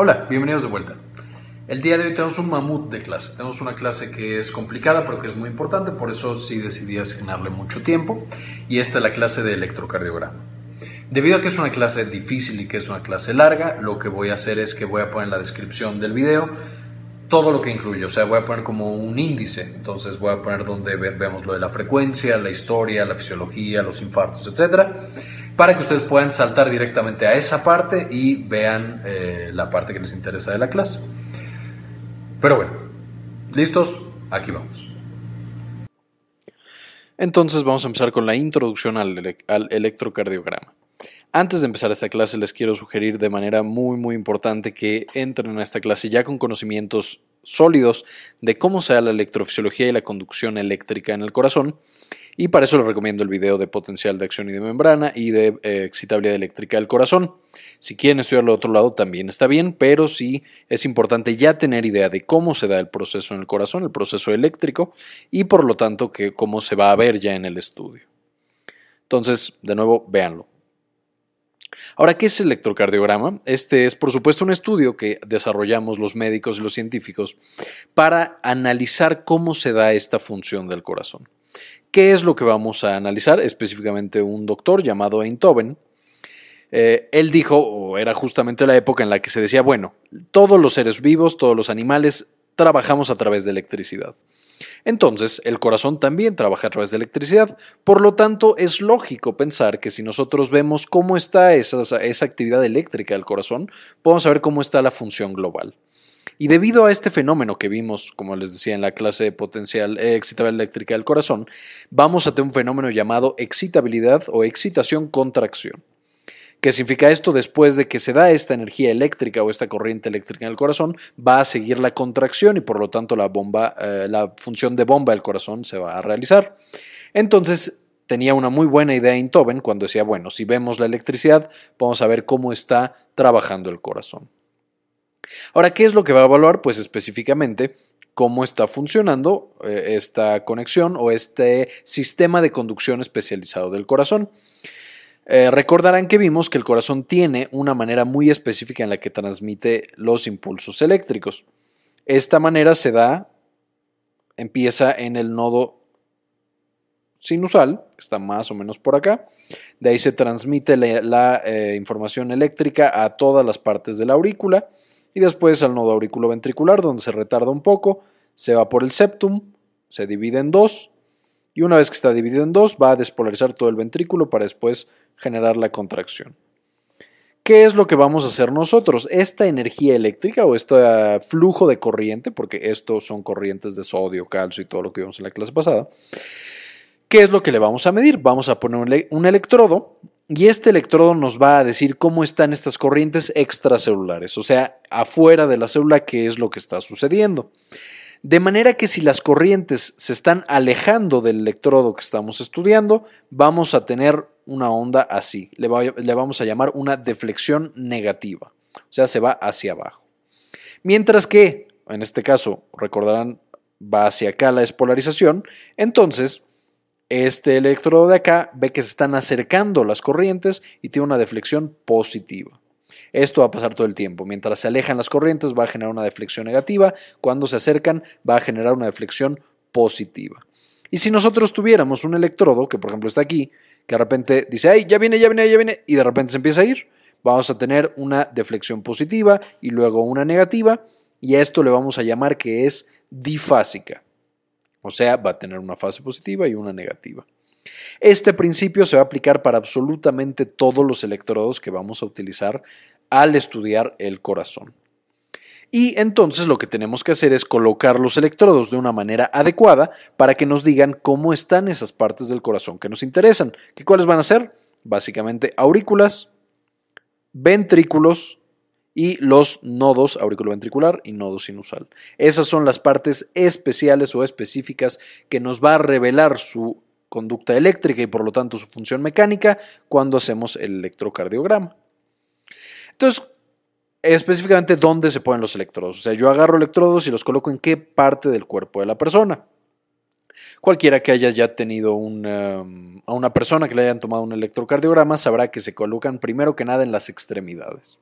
Hola, bienvenidos de vuelta. El día de hoy tenemos un mamut de clase. Tenemos una clase que es complicada, pero que es muy importante, por eso sí decidí asignarle mucho tiempo. Y esta es la clase de electrocardiograma. Debido a que es una clase difícil y que es una clase larga, lo que voy a hacer es que voy a poner en la descripción del video todo lo que incluye, o sea, voy a poner como un índice, entonces voy a poner donde vemos lo de la frecuencia, la historia, la fisiología, los infartos, etcétera para que ustedes puedan saltar directamente a esa parte y vean eh, la parte que les interesa de la clase. Pero bueno, ¿listos? Aquí vamos. Entonces vamos a empezar con la introducción al, electrocardiograma. Antes de empezar esta clase les quiero sugerir de manera muy muy importante que entren a esta clase ya con conocimientos sólidos de cómo se da la electrofisiología y la conducción eléctrica en el corazón y para eso les recomiendo el video de potencial de acción y de membrana y de eh, excitabilidad eléctrica del corazón. Si quieren estudiar al otro lado también está bien, pero sí es importante ya tener idea de cómo se da el proceso en el corazón, el proceso eléctrico, y por lo tanto que cómo se va a ver ya en el estudio. Entonces, de nuevo, véanlo. Ahora, ¿qué es el electrocardiograma? Este es, por supuesto, un estudio que desarrollamos los médicos y los científicos para analizar cómo se da esta función del corazón. ¿Qué es lo que vamos a analizar? Específicamente un doctor llamado Einthoven. Eh, él dijo, o era justamente la época en la que se decía, bueno, todos los seres vivos, todos los animales, trabajamos a través de electricidad. Entonces, el corazón también trabaja a través de electricidad. Por lo tanto, es lógico pensar que si nosotros vemos cómo está esa, esa actividad eléctrica del corazón, podemos saber cómo está la función global. Y debido a este fenómeno que vimos, como les decía en la clase potencial eh, excitabilidad eléctrica del corazón, vamos a tener un fenómeno llamado excitabilidad o excitación-contracción. ¿Qué significa esto? Después de que se da esta energía eléctrica o esta corriente eléctrica en el corazón, va a seguir la contracción y por lo tanto la, bomba, eh, la función de bomba del corazón se va a realizar. Entonces, tenía una muy buena idea Intoven cuando decía, bueno, si vemos la electricidad, vamos a ver cómo está trabajando el corazón. Ahora, ¿qué es lo que va a evaluar? Pues específicamente cómo está funcionando eh, esta conexión o este sistema de conducción especializado del corazón. Eh, recordarán que vimos que el corazón tiene una manera muy específica en la que transmite los impulsos eléctricos. Esta manera se da, empieza en el nodo sinusal, está más o menos por acá. De ahí se transmite la, eh, información eléctrica a todas las partes de la aurícula y después al nodo auriculoventricular donde se retarda un poco, se va por el septum, se divide en dos y una vez que está dividido en dos va a despolarizar todo el ventrículo para después generar la contracción. ¿Qué es lo que vamos a hacer nosotros? Esta energía eléctrica o este flujo de corriente, porque estos son corrientes de sodio, calcio y todo lo que vimos en la clase pasada, ¿qué es lo que le vamos a medir? Vamos a poner un electrodo y este electrodo nos va a decir cómo están estas corrientes extracelulares, o sea, afuera de la célula, qué es lo que está sucediendo. De manera que si las corrientes se están alejando del electrodo que estamos estudiando, vamos a tener una onda así. Le, vamos a llamar una deflexión negativa. O sea, se va hacia abajo. Mientras que, en este caso, recordarán, va hacia acá la despolarización, entonces este electrodo de acá ve que se están acercando las corrientes y tiene una deflexión positiva. Esto va a pasar todo el tiempo. Mientras se alejan las corrientes va a generar una deflexión negativa. Cuando se acercan va a generar una deflexión positiva. Y si nosotros tuviéramos un electrodo, que por ejemplo está aquí, que de repente dice, ay, ya viene, ya viene, ya viene, y de repente se empieza a ir, vamos a tener una deflexión positiva y luego una negativa, y a esto le vamos a llamar que es difásica. O sea, va a tener una fase positiva y una negativa. Este principio se va a aplicar para absolutamente todos los electrodos que vamos a utilizar al estudiar el corazón. Y entonces lo que tenemos que hacer es colocar los electrodos de una manera adecuada para que nos digan cómo están esas partes del corazón que nos interesan. ¿Qué cuáles van a ser? Básicamente aurículas, ventrículos, y los nodos auriculoventricular y nodo sinusal. Esas son las partes especiales o específicas que nos va a revelar su conducta eléctrica y por lo tanto su función mecánica cuando hacemos el electrocardiograma. Entonces, específicamente dónde se ponen los electrodos. O sea, yo agarro electrodos y los coloco en qué parte del cuerpo de la persona. Cualquiera que haya ya tenido una, a una persona que le hayan tomado un electrocardiograma sabrá que se colocan primero que nada en las extremidades.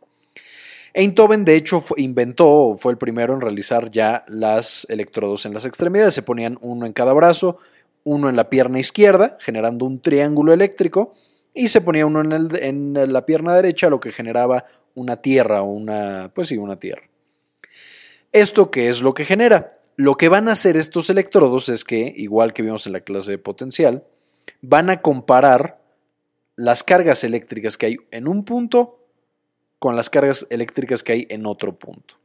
Einthoven, de hecho, inventó, fue el primero en realizar ya las electrodos en las extremidades. Se ponían uno en cada brazo, uno en la pierna izquierda, generando un triángulo eléctrico, y se ponía uno en, la pierna derecha, lo que generaba una tierra o una, pues sí, una tierra. ¿Esto qué es lo que genera? Lo que van a hacer estos electrodos es que, igual que vimos en la clase de potencial, van a comparar las cargas eléctricas que hay en un punto con las cargas eléctricas que hay en otro punto.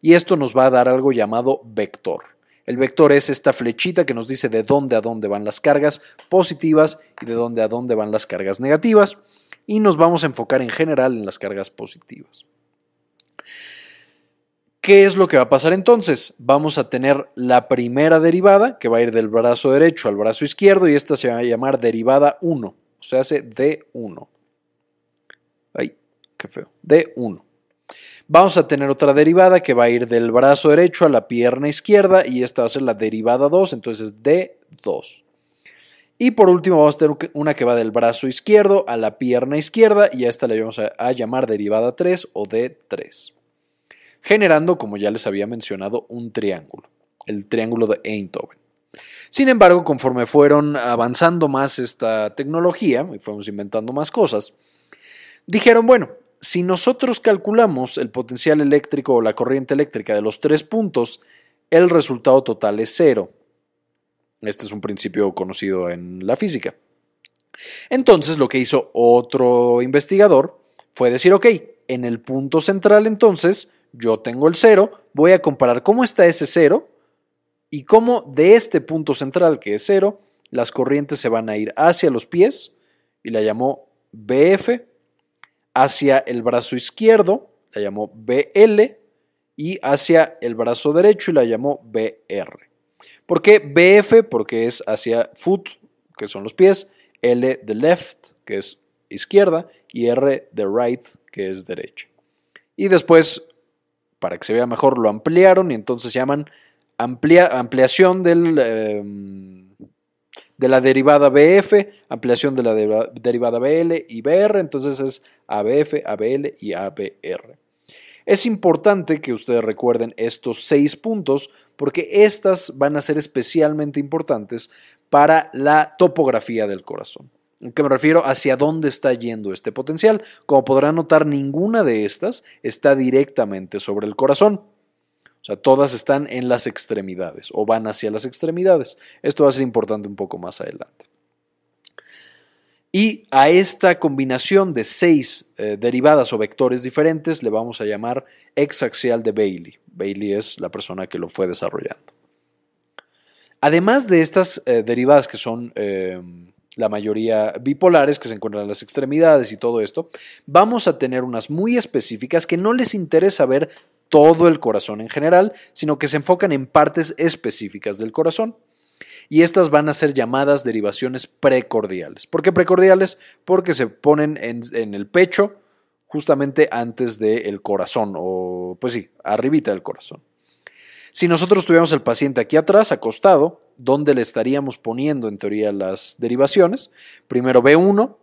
Y esto nos va a dar algo llamado vector. El vector es esta flechita que nos dice de dónde a dónde van las cargas positivas y de dónde a dónde van las cargas negativas. Y nos vamos a enfocar en general en las cargas positivas. ¿Qué es lo que va a pasar entonces? Vamos a tener la primera derivada que va a ir del brazo derecho al brazo izquierdo y esta se va a llamar derivada 1, o sea, hace D1. Qué feo. D1. Vamos a tener otra derivada que va a ir del brazo derecho a la pierna izquierda y esta va a ser la derivada 2, entonces D2. Y por último vamos a tener una que va del brazo izquierdo a la pierna izquierda y a esta le vamos a, llamar derivada 3 o D3 generando, como ya les había mencionado, un triángulo, el triángulo de Einthoven. Sin embargo, conforme fueron avanzando más esta tecnología y fuimos inventando más cosas, dijeron, bueno, si nosotros calculamos el potencial eléctrico o la corriente eléctrica de los tres puntos, el resultado total es cero. Este es un principio conocido en la física. Entonces, lo que hizo otro investigador fue decir, ok, en el punto central entonces yo tengo el cero, voy a comparar cómo está ese cero y cómo de este punto central que es cero, las corrientes se van a ir hacia los pies y la llamó BF, hacia el brazo izquierdo, la llamó BL y hacia el brazo derecho y la llamó BR. ¿Por qué BF? Porque es hacia foot, que son los pies, L de left, que es izquierda, y R de right, que es derecha. Y después para que se vea mejor, lo ampliaron y entonces llaman ampliación del, em, de la derivada BF, ampliación de la derivada BL y BR, entonces es ABF, ABL y ABR. Es importante que ustedes recuerden estos seis puntos porque estas van a ser especialmente importantes para la topografía del corazón. ¿En qué me refiero? Hacia dónde está yendo este potencial. Como podrán notar, ninguna de estas está directamente sobre el corazón. O sea, todas están en las extremidades o van hacia las extremidades. Esto va a ser importante un poco más adelante. Y a esta combinación de seis eh, derivadas o vectores diferentes le vamos a llamar exaxial de Bailey. Bailey es la persona que lo fue desarrollando. Además de estas eh, derivadas que son eh, la mayoría bipolares que se encuentran en las extremidades y todo esto, vamos a tener unas muy específicas que no les interesa ver todo el corazón en general, sino que se enfocan en partes específicas del corazón. Y estas van a ser llamadas derivaciones precordiales. ¿Por qué precordiales? Porque se ponen en, el pecho justamente antes del corazón, o pues sí, arribita del corazón. Si nosotros tuviéramos el paciente aquí atrás, acostado, ¿dónde le estaríamos poniendo en teoría las derivaciones? Primero B1,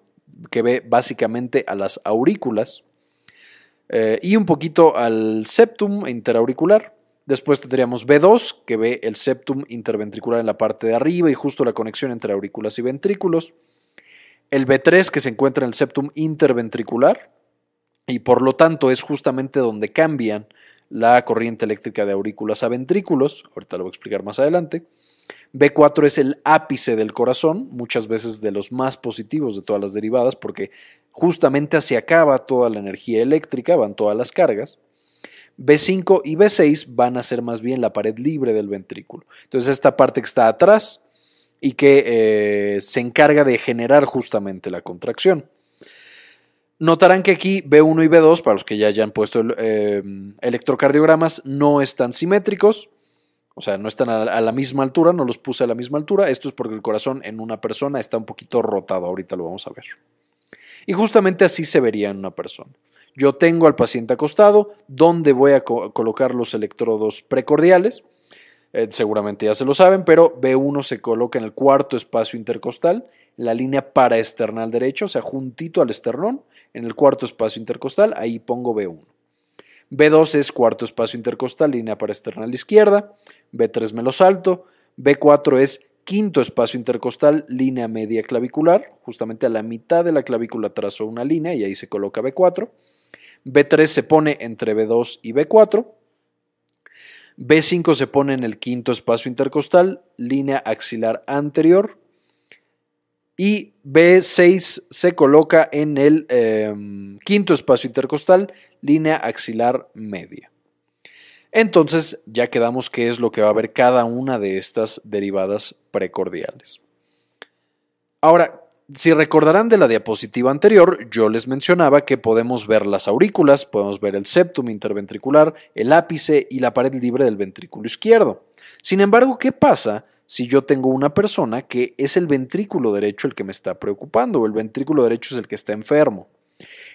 que ve básicamente a las aurículas, eh, y un poquito al septum interauricular. Después tendríamos B2, que ve el septum interventricular en la parte de arriba y justo la conexión entre aurículas y ventrículos. El B3, que se encuentra en el septum interventricular, y por lo tanto es justamente donde cambian la corriente eléctrica de aurículas a ventrículos, ahorita lo voy a explicar más adelante. B4 es el ápice del corazón, muchas veces de los más positivos de todas las derivadas, porque justamente hacia acá va toda la energía eléctrica, van todas las cargas. B5 y B6 van a ser más bien la pared libre del ventrículo. Entonces esta parte que está atrás y que eh, se encarga de generar justamente la contracción. Notarán que aquí B1 y B2, para los que ya hayan puesto em, electrocardiogramas, no están simétricos, o sea, no están a, la misma altura, no los puse a la misma altura. Esto es porque el corazón en una persona está un poquito rotado, ahorita lo vamos a ver. Y justamente así se vería en una persona. Yo tengo al paciente acostado, donde voy a colocar los electrodos precordiales. Eh, seguramente ya se lo saben, pero B1 se coloca en el cuarto espacio intercostal la línea paraesternal derecha, o sea, juntito al esternón, en el cuarto espacio intercostal, ahí pongo B1. B2 es cuarto espacio intercostal, línea parasternal izquierda. B3 me lo salto. B4 es quinto espacio intercostal, línea media clavicular. Justamente a la mitad de la clavícula trazo una línea y ahí se coloca B4. B3 se pone entre B2 y B4. B5 se pone en el quinto espacio intercostal, línea axilar anterior. Y B6 se coloca en el em, quinto espacio intercostal, línea axilar media. Entonces ya quedamos qué es lo que va a ver cada una de estas derivadas precordiales. Ahora, si recordarán de la diapositiva anterior, yo les mencionaba que podemos ver las aurículas, podemos ver el septum interventricular, el ápice y la pared libre del ventrículo izquierdo. Sin embargo, ¿qué pasa si yo tengo una persona que es el ventrículo derecho el que me está preocupando o el ventrículo derecho es el que está enfermo?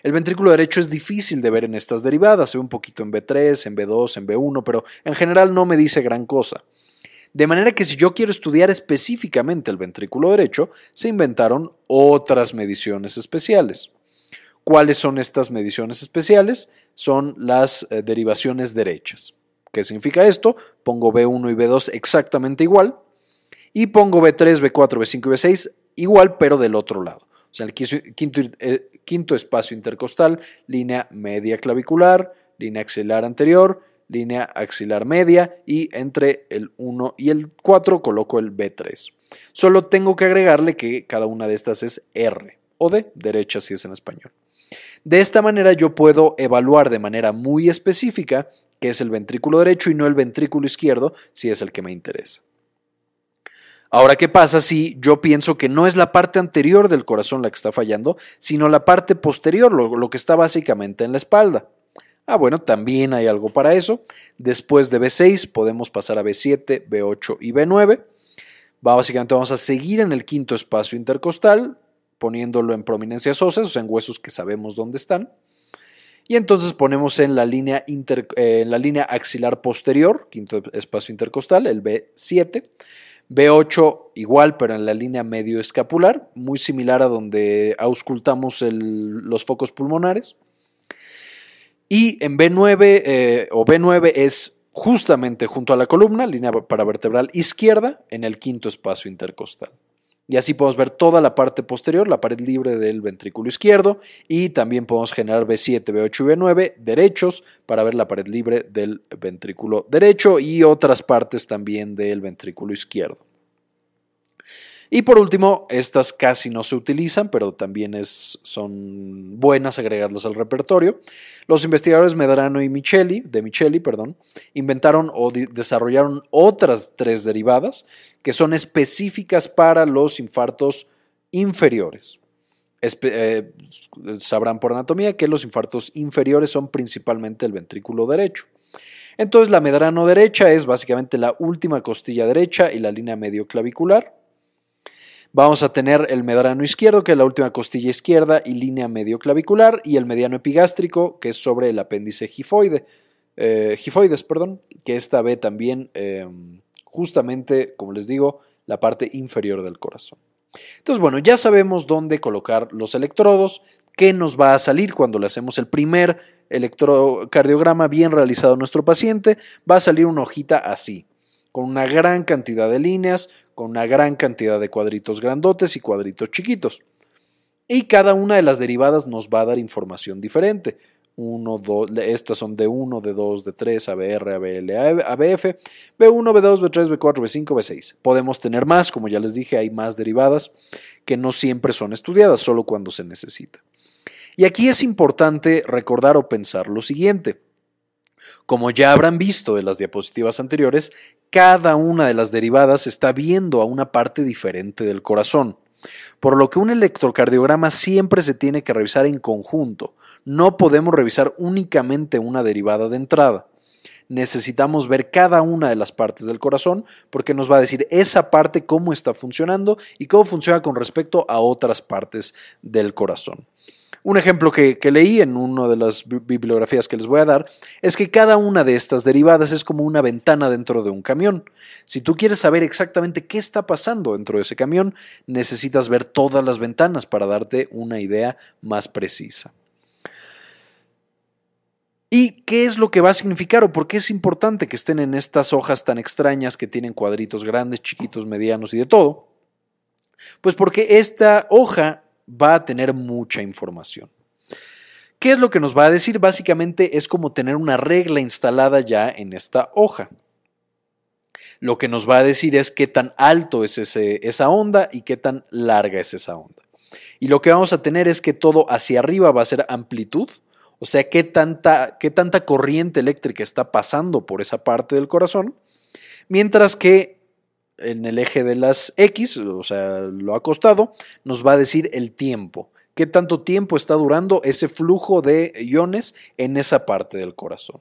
El ventrículo derecho es difícil de ver en estas derivadas, se ve un poquito en B3, en B2, en B1, pero en general no me dice gran cosa. De manera que si yo quiero estudiar específicamente el ventrículo derecho, se inventaron otras mediciones especiales. ¿Cuáles son estas mediciones especiales? Son las eh, derivaciones derechas. ¿Qué significa esto? Pongo B1 y B2 exactamente igual y pongo B3, B4, B5 y B6 igual pero del otro lado. O sea, el quinto, eh, quinto espacio intercostal, línea media clavicular, línea axilar anterior, línea axilar media y entre el 1 y el 4 coloco el B3. Solo tengo que agregarle que cada una de estas es R o D, derecha si es en español. De esta manera yo puedo evaluar de manera muy específica qué es el ventrículo derecho y no el ventrículo izquierdo si es el que me interesa. Ahora, ¿qué pasa si yo pienso que no es la parte anterior del corazón la que está fallando, sino la parte posterior, lo, que está básicamente en la espalda? Ah, bueno, también hay algo para eso. Después de B6 podemos pasar a B7, B8 y B9. Básicamente vamos a seguir en el quinto espacio intercostal, poniéndolo en prominencias óseas, o sea, en huesos que sabemos dónde están. Y entonces ponemos en la línea, eh, en la línea axilar posterior, quinto espacio intercostal, el B7. B8 igual, pero en la línea medio escapular, muy similar a donde auscultamos los focos pulmonares. Y en B9 eh, o B9 es justamente junto a la columna, línea paravertebral izquierda, en el quinto espacio intercostal. Y así podemos ver toda la parte posterior, la pared libre del ventrículo izquierdo, y también podemos generar B7, B8 y B9 derechos para ver la pared libre del ventrículo derecho y otras partes también del ventrículo izquierdo. Y por último, estas casi no se utilizan, pero también es, son buenas agregarlas al repertorio. Los investigadores Medrano y Micheli, de Micheli, perdón, inventaron o desarrollaron otras tres derivadas que son específicas para los infartos inferiores. Eh, sabrán por anatomía que los infartos inferiores son principalmente el ventrículo derecho. Entonces la medrano derecha es básicamente la última costilla derecha y la línea medio clavicular. Vamos a tener el medrano izquierdo, que es la última costilla izquierda y línea medio clavicular, y el mediano epigástrico, que es sobre el apéndice gifoide, eh, gifoides, perdón, que esta ve también em, justamente, como les digo, la parte inferior del corazón. Entonces, bueno, ya sabemos dónde colocar los electrodos, qué nos va a salir cuando le hacemos el primer electrocardiograma bien realizado a nuestro paciente, va a salir una hojita así, con una gran cantidad de líneas, con una gran cantidad de cuadritos grandotes y cuadritos chiquitos. Y cada una de las derivadas nos va a dar información diferente. Uno, dos, estas son de 1, de 2, de 3, ABR, ABL, ABF, B1, B2, B3, B4, B5, B6. Podemos tener más, como ya les dije, hay más derivadas que no siempre son estudiadas, solo cuando se necesita. Y aquí es importante recordar o pensar lo siguiente. Como ya habrán visto en las diapositivas anteriores, cada una de las derivadas está viendo a una parte diferente del corazón, por lo que un electrocardiograma siempre se tiene que revisar en conjunto. No podemos revisar únicamente una derivada de entrada. Necesitamos ver cada una de las partes del corazón porque nos va a decir esa parte cómo está funcionando y cómo funciona con respecto a otras partes del corazón. Un ejemplo que, leí en una de las bibliografías que les voy a dar es que cada una de estas derivadas es como una ventana dentro de un camión. Si tú quieres saber exactamente qué está pasando dentro de ese camión, necesitas ver todas las ventanas para darte una idea más precisa. ¿Y qué es lo que va a significar o por qué es importante que estén en estas hojas tan extrañas que tienen cuadritos grandes, chiquitos, medianos y de todo? Pues porque esta hoja va a tener mucha información. ¿Qué es lo que nos va a decir? Básicamente es como tener una regla instalada ya en esta hoja. Lo que nos va a decir es qué tan alto es esa onda y qué tan larga es esa onda. Y lo que vamos a tener es que todo hacia arriba va a ser amplitud, o sea, qué tanta, qué tanta corriente eléctrica está pasando por esa parte del corazón, mientras que en el eje de las X, o sea, lo acostado, nos va a decir el tiempo, qué tanto tiempo está durando ese flujo de iones en esa parte del corazón.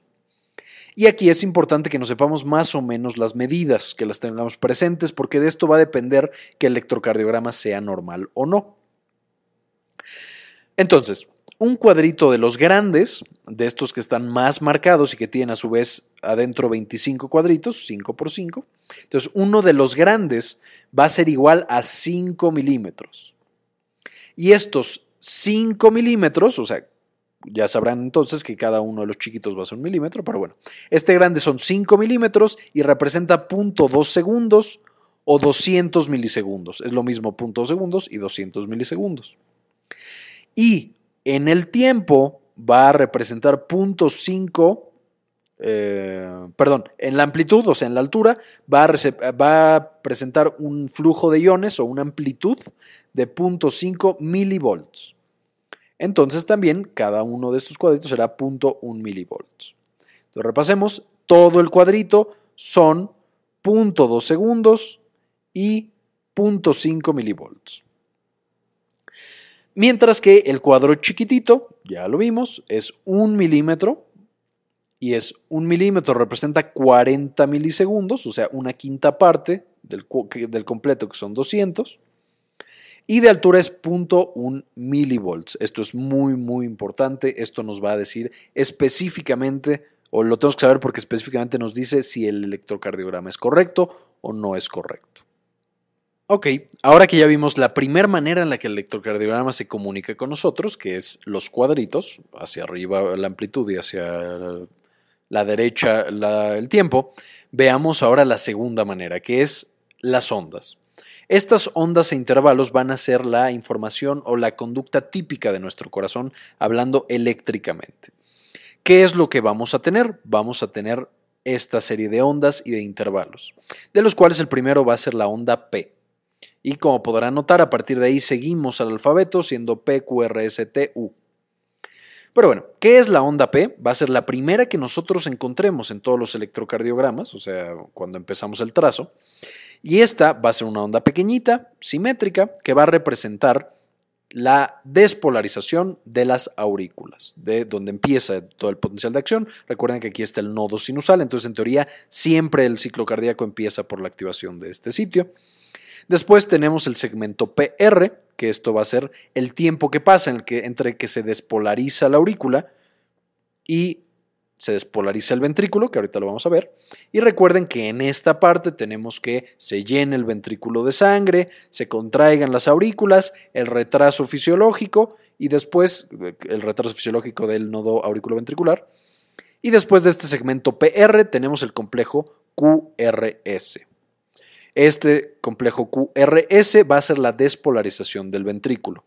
Y aquí es importante que nos sepamos más o menos las medidas, que las tengamos presentes, porque de esto va a depender que el electrocardiograma sea normal o no. Entonces, un cuadrito de los grandes, de estos que están más marcados y que tienen a su vez adentro 25 cuadritos, 5 por 5. Entonces, uno de los grandes va a ser igual a 5 milímetros. Y estos 5 milímetros, o sea, ya sabrán entonces que cada uno de los chiquitos va a ser un milímetro, pero bueno, este grande son 5 milímetros y representa 0.2 segundos o 200 milisegundos. Es lo mismo 0.2 segundos y 200 milisegundos. Y en el tiempo va a representar 0.5, eh, perdón, en la amplitud, o sea, en la altura, va a, presentar un flujo de iones o una amplitud de 0.5 milivolts. Entonces también cada uno de estos cuadritos será 0.1 milivolts. Entonces repasemos, todo el cuadrito son 0.2 segundos y 0.5 milivolts. Mientras que el cuadro chiquitito, ya lo vimos, es un milímetro y es un milímetro representa 40 milisegundos, o sea, una quinta parte del, completo que son 200. Y de altura es 0.1 milivolts. Esto es muy, muy importante. Esto nos va a decir específicamente, o lo tenemos que saber porque específicamente nos dice si el electrocardiograma es correcto o no es correcto. Ok, ahora que ya vimos la primera manera en la que el electrocardiograma se comunica con nosotros, que es los cuadritos, hacia arriba la amplitud y hacia la derecha el tiempo, veamos ahora la segunda manera, que es las ondas. Estas ondas e intervalos van a ser la información o la conducta típica de nuestro corazón hablando eléctricamente. ¿Qué es lo que vamos a tener? Vamos a tener esta serie de ondas y de intervalos, de los cuales el primero va a ser la onda P. Y como podrán notar, a partir de ahí seguimos al alfabeto siendo P, Q, R, S, T, U. Pero bueno, ¿qué es la onda P? Va a ser la primera que nosotros encontremos en todos los electrocardiogramas, o sea, cuando empezamos el trazo. Y esta va a ser una onda pequeñita, simétrica, que va a representar la despolarización de las aurículas, de donde empieza todo el potencial de acción. Recuerden que aquí está el nodo sinusal, entonces en teoría siempre el ciclo cardíaco empieza por la activación de este sitio. Después tenemos el segmento PR, que esto va a ser el tiempo que pasa en el que, entre que se despolariza la aurícula y se despolariza el ventrículo, que ahorita lo vamos a ver. Y recuerden que en esta parte tenemos que se llene el ventrículo de sangre, se contraigan las aurículas, el retraso fisiológico y después eh, el retraso fisiológico del nodo auriculoventricular. Y después de este segmento PR tenemos el complejo QRS. Este complejo QRS va a ser la despolarización del ventrículo.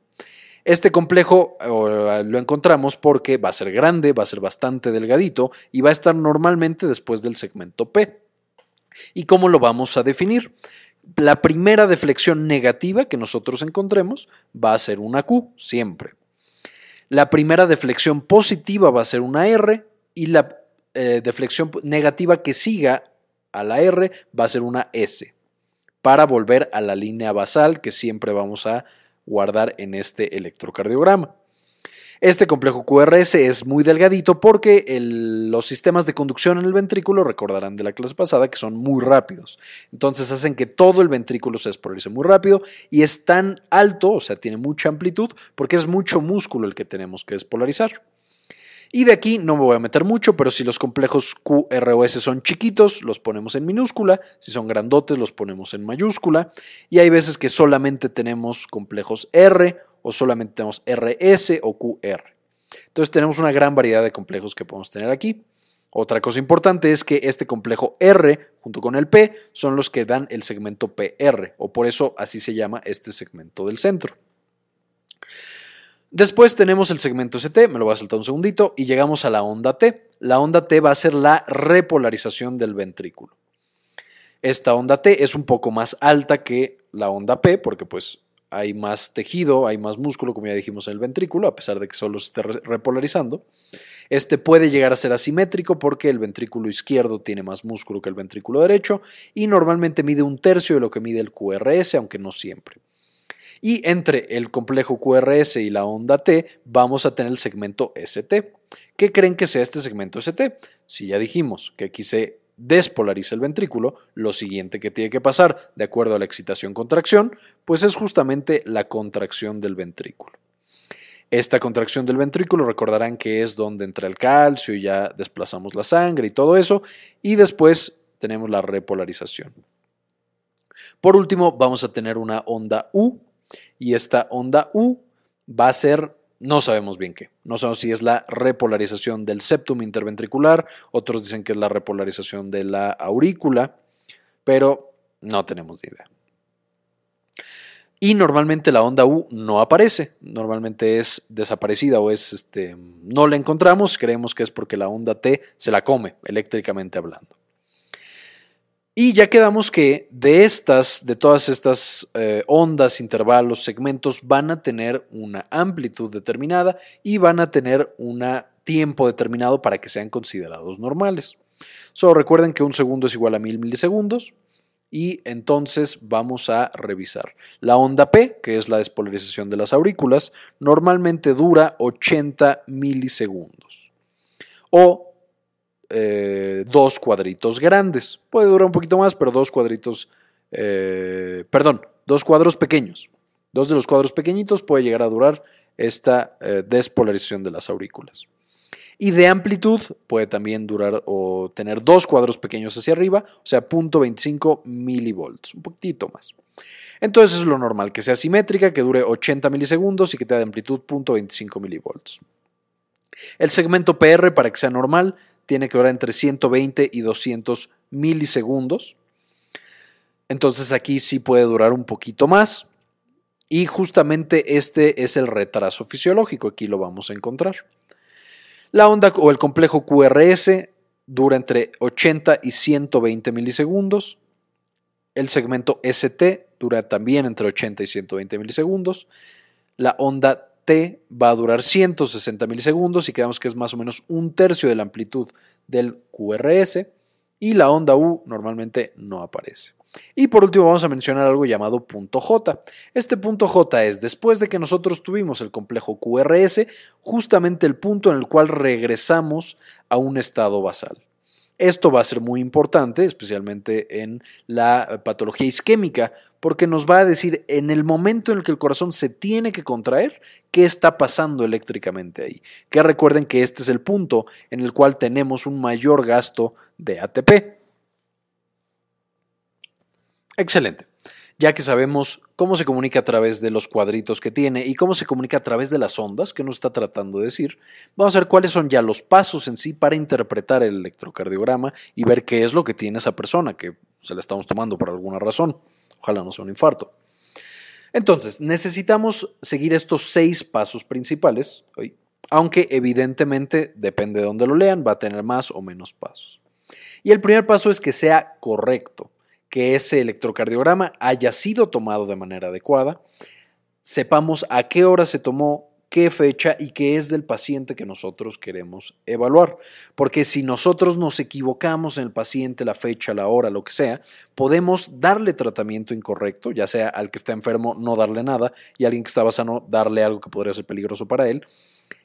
Este complejo lo encontramos porque va a ser grande, va a ser bastante delgadito y va a estar normalmente después del segmento P. ¿Y cómo lo vamos a definir? La primera deflexión negativa que nosotros encontremos va a ser una Q, siempre. La primera deflexión positiva va a ser una R y la eh, deflexión negativa que siga a la R va a ser una S para volver a la línea basal que siempre vamos a guardar en este electrocardiograma. Este complejo QRS es muy delgadito porque los sistemas de conducción en el ventrículo, recordarán de la clase pasada, que son muy rápidos. Entonces hacen que todo el ventrículo se despolarice muy rápido y es tan alto, o sea, tiene mucha amplitud, porque es mucho músculo el que tenemos que despolarizar. Y de aquí no me voy a meter mucho, pero si los complejos Q, R o S son chiquitos, los ponemos en minúscula. Si son grandotes, los ponemos en mayúscula. Y hay veces que solamente tenemos complejos R o solamente tenemos RS o QR. Entonces tenemos una gran variedad de complejos que podemos tener aquí. Otra cosa importante es que este complejo R junto con el P son los que dan el segmento PR, o por eso así se llama este segmento del centro. Después tenemos el segmento ST, me lo voy a saltar un segundito, y llegamos a la onda T. La onda T va a ser la repolarización del ventrículo. Esta onda T es un poco más alta que la onda P, porque pues hay más tejido, hay más músculo, como ya dijimos en el ventrículo, a pesar de que solo se esté repolarizando. Este puede llegar a ser asimétrico porque el ventrículo izquierdo tiene más músculo que el ventrículo derecho y normalmente mide un tercio de lo que mide el QRS, aunque no siempre. Y entre el complejo QRS y la onda T vamos a tener el segmento ST. ¿Qué creen que sea este segmento ST? Si ya dijimos que aquí se despolariza el ventrículo, lo siguiente que tiene que pasar, de acuerdo a la excitación-contracción, pues es justamente la contracción del ventrículo. Esta contracción del ventrículo recordarán que es donde entra el calcio y ya desplazamos la sangre y todo eso, y después tenemos la repolarización. Por último, vamos a tener una onda U, y esta onda U va a ser, no sabemos bien qué, no sabemos si es la repolarización del septum interventricular, otros dicen que es la repolarización de la aurícula, pero no tenemos ni idea. Y normalmente la onda U no aparece, normalmente es desaparecida o es este no la encontramos, creemos que es porque la onda T se la come eléctricamente hablando. Y ya quedamos que de estas, de todas estas eh, ondas, intervalos, segmentos, van a tener una amplitud determinada y van a tener un tiempo determinado para que sean considerados normales. Solo recuerden que un segundo es igual a mil milisegundos y entonces vamos a revisar. La onda P, que es la despolarización de las aurículas, normalmente dura 80 milisegundos. O eh, dos cuadritos grandes. Puede durar un poquito más, pero dos cuadritos, eh, perdón, dos cuadros pequeños. Dos de los cuadros pequeñitos puede llegar a durar esta eh, despolarización de las aurículas. Y de amplitud puede también durar o tener dos cuadros pequeños hacia arriba, o sea, 0.25 milivolts, un poquitito más. Entonces es lo normal, que sea simétrica, que dure 80 milisegundos y que tenga de amplitud 0.25 milivolts. El segmento PR, para que sea normal, tiene que durar entre 120 y 200 milisegundos. Entonces aquí sí puede durar un poquito más. Y justamente este es el retraso fisiológico, aquí lo vamos a encontrar. La onda o el complejo QRS dura entre 80 y 120 milisegundos. El segmento ST dura también entre 80 y 120 milisegundos. La onda T va a durar 160 milisegundos y quedamos que es más o menos un tercio de la amplitud del QRS y la onda U normalmente no aparece. Y por último vamos a mencionar algo llamado punto J. Este punto J es después de que nosotros tuvimos el complejo QRS, justamente el punto en el cual regresamos a un estado basal. Esto va a ser muy importante, especialmente en la patología isquémica, porque nos va a decir en el momento en el que el corazón se tiene que contraer, qué está pasando eléctricamente ahí. Que recuerden que este es el punto en el cual tenemos un mayor gasto de ATP. Excelente ya que sabemos cómo se comunica a través de los cuadritos que tiene y cómo se comunica a través de las ondas que nos está tratando de decir, vamos a ver cuáles son ya los pasos en sí para interpretar el electrocardiograma y ver qué es lo que tiene esa persona que se la estamos tomando por alguna razón. Ojalá no sea un infarto. Entonces, necesitamos seguir estos seis pasos principales, aunque evidentemente, depende de dónde lo lean, va a tener más o menos pasos. Y el primer paso es que sea correcto que ese electrocardiograma haya sido tomado de manera adecuada, sepamos a qué hora se tomó, qué fecha y qué es del paciente que nosotros queremos evaluar. Porque si nosotros nos equivocamos en el paciente, la fecha, la hora, lo que sea, podemos darle tratamiento incorrecto, ya sea al que está enfermo no darle nada y a alguien que estaba sano darle algo que podría ser peligroso para él.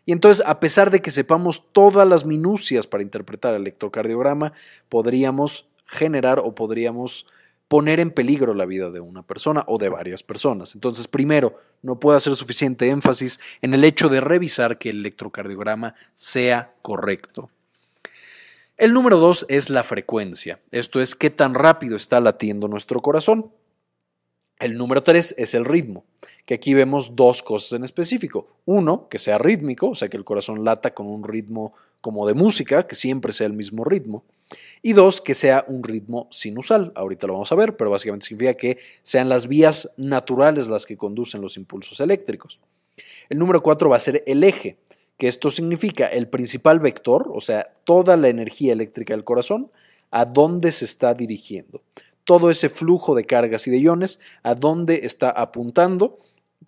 Y entonces, a pesar de que sepamos todas las minucias para interpretar el electrocardiograma, podríamos generar o podríamos poner en peligro la vida de una persona o de varias personas. Entonces, primero, no puede hacer suficiente énfasis en el hecho de revisar que el electrocardiograma sea correcto. El número dos es la frecuencia, esto es qué tan rápido está latiendo nuestro corazón. El número 3 es el ritmo, que aquí vemos dos cosas en específico. Uno, que sea rítmico, o sea que el corazón lata con un ritmo como de música, que siempre sea el mismo ritmo. Y dos, que sea un ritmo sinusal. Ahorita lo vamos a ver, pero básicamente significa que sean las vías naturales las que conducen los impulsos eléctricos. El número 4 va a ser el eje, que esto significa el principal vector, o sea, toda la energía eléctrica del corazón, a dónde se está dirigiendo todo ese flujo de cargas y de iones, a dónde está apuntando,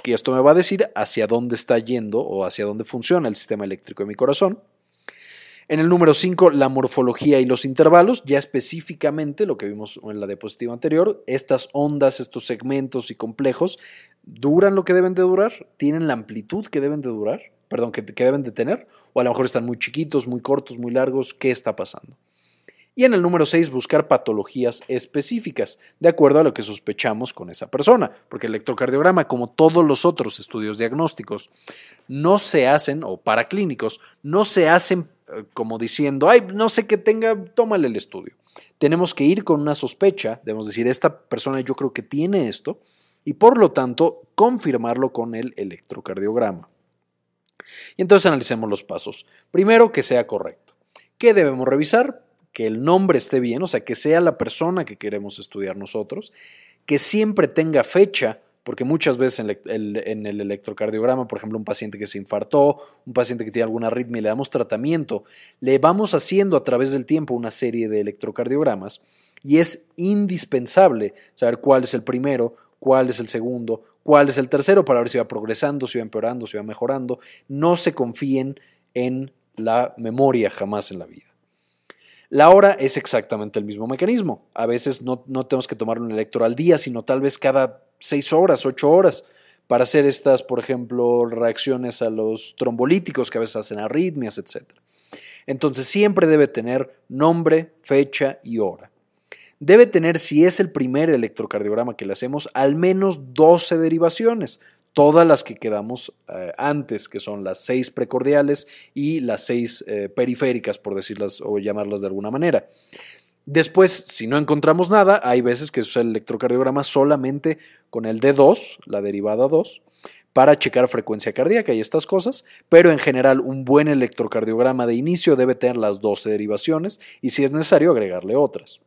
que esto me va a decir hacia dónde está yendo o hacia dónde funciona el sistema eléctrico de mi corazón. En el número 5, la morfología y los intervalos, ya específicamente lo que vimos en la diapositiva anterior, estas ondas, estos segmentos y complejos, duran lo que deben de durar, tienen la amplitud que deben de durar, perdón, que, que deben de tener, o a lo mejor están muy chiquitos, muy cortos, muy largos, ¿qué está pasando? Y en el número 6, buscar patologías específicas, de acuerdo a lo que sospechamos con esa persona, porque el electrocardiograma, como todos los otros estudios diagnósticos, no se hacen, o paraclínicos, no se hacen como diciendo, ay, no sé qué tenga, tómale el estudio. Tenemos que ir con una sospecha, debemos decir, esta persona yo creo que tiene esto, y por lo tanto confirmarlo con el electrocardiograma. Y entonces analicemos los pasos. Primero, que sea correcto. ¿Qué debemos revisar? que el nombre esté bien, o sea, que sea la persona que queremos estudiar nosotros, que siempre tenga fecha, porque muchas veces en el, electrocardiograma, por ejemplo, un paciente que se infartó, un paciente que tiene alguna arritmia y le damos tratamiento, le vamos haciendo a través del tiempo una serie de electrocardiogramas y es indispensable saber cuál es el primero, cuál es el segundo, cuál es el tercero para ver si va progresando, si va empeorando, si va mejorando. No se confíen en la memoria jamás en la vida. La hora es exactamente el mismo mecanismo. A veces no, tenemos que tomar un electro al día, sino tal vez cada seis horas, ocho horas, para hacer estas, por ejemplo, reacciones a los trombolíticos que a veces hacen arritmias, etc. Entonces siempre debe tener nombre, fecha y hora. Debe tener, si es el primer electrocardiograma que le hacemos, al menos 12 derivaciones todas las que quedamos eh, antes, que son las seis precordiales y las seis eh, periféricas, por decirlas o llamarlas de alguna manera. Después, si no encontramos nada, hay veces que se usa el electrocardiograma solamente con el D2, la derivada 2, para checar frecuencia cardíaca y estas cosas, pero en general un buen electrocardiograma de inicio debe tener las 12 derivaciones y si es necesario agregarle otras.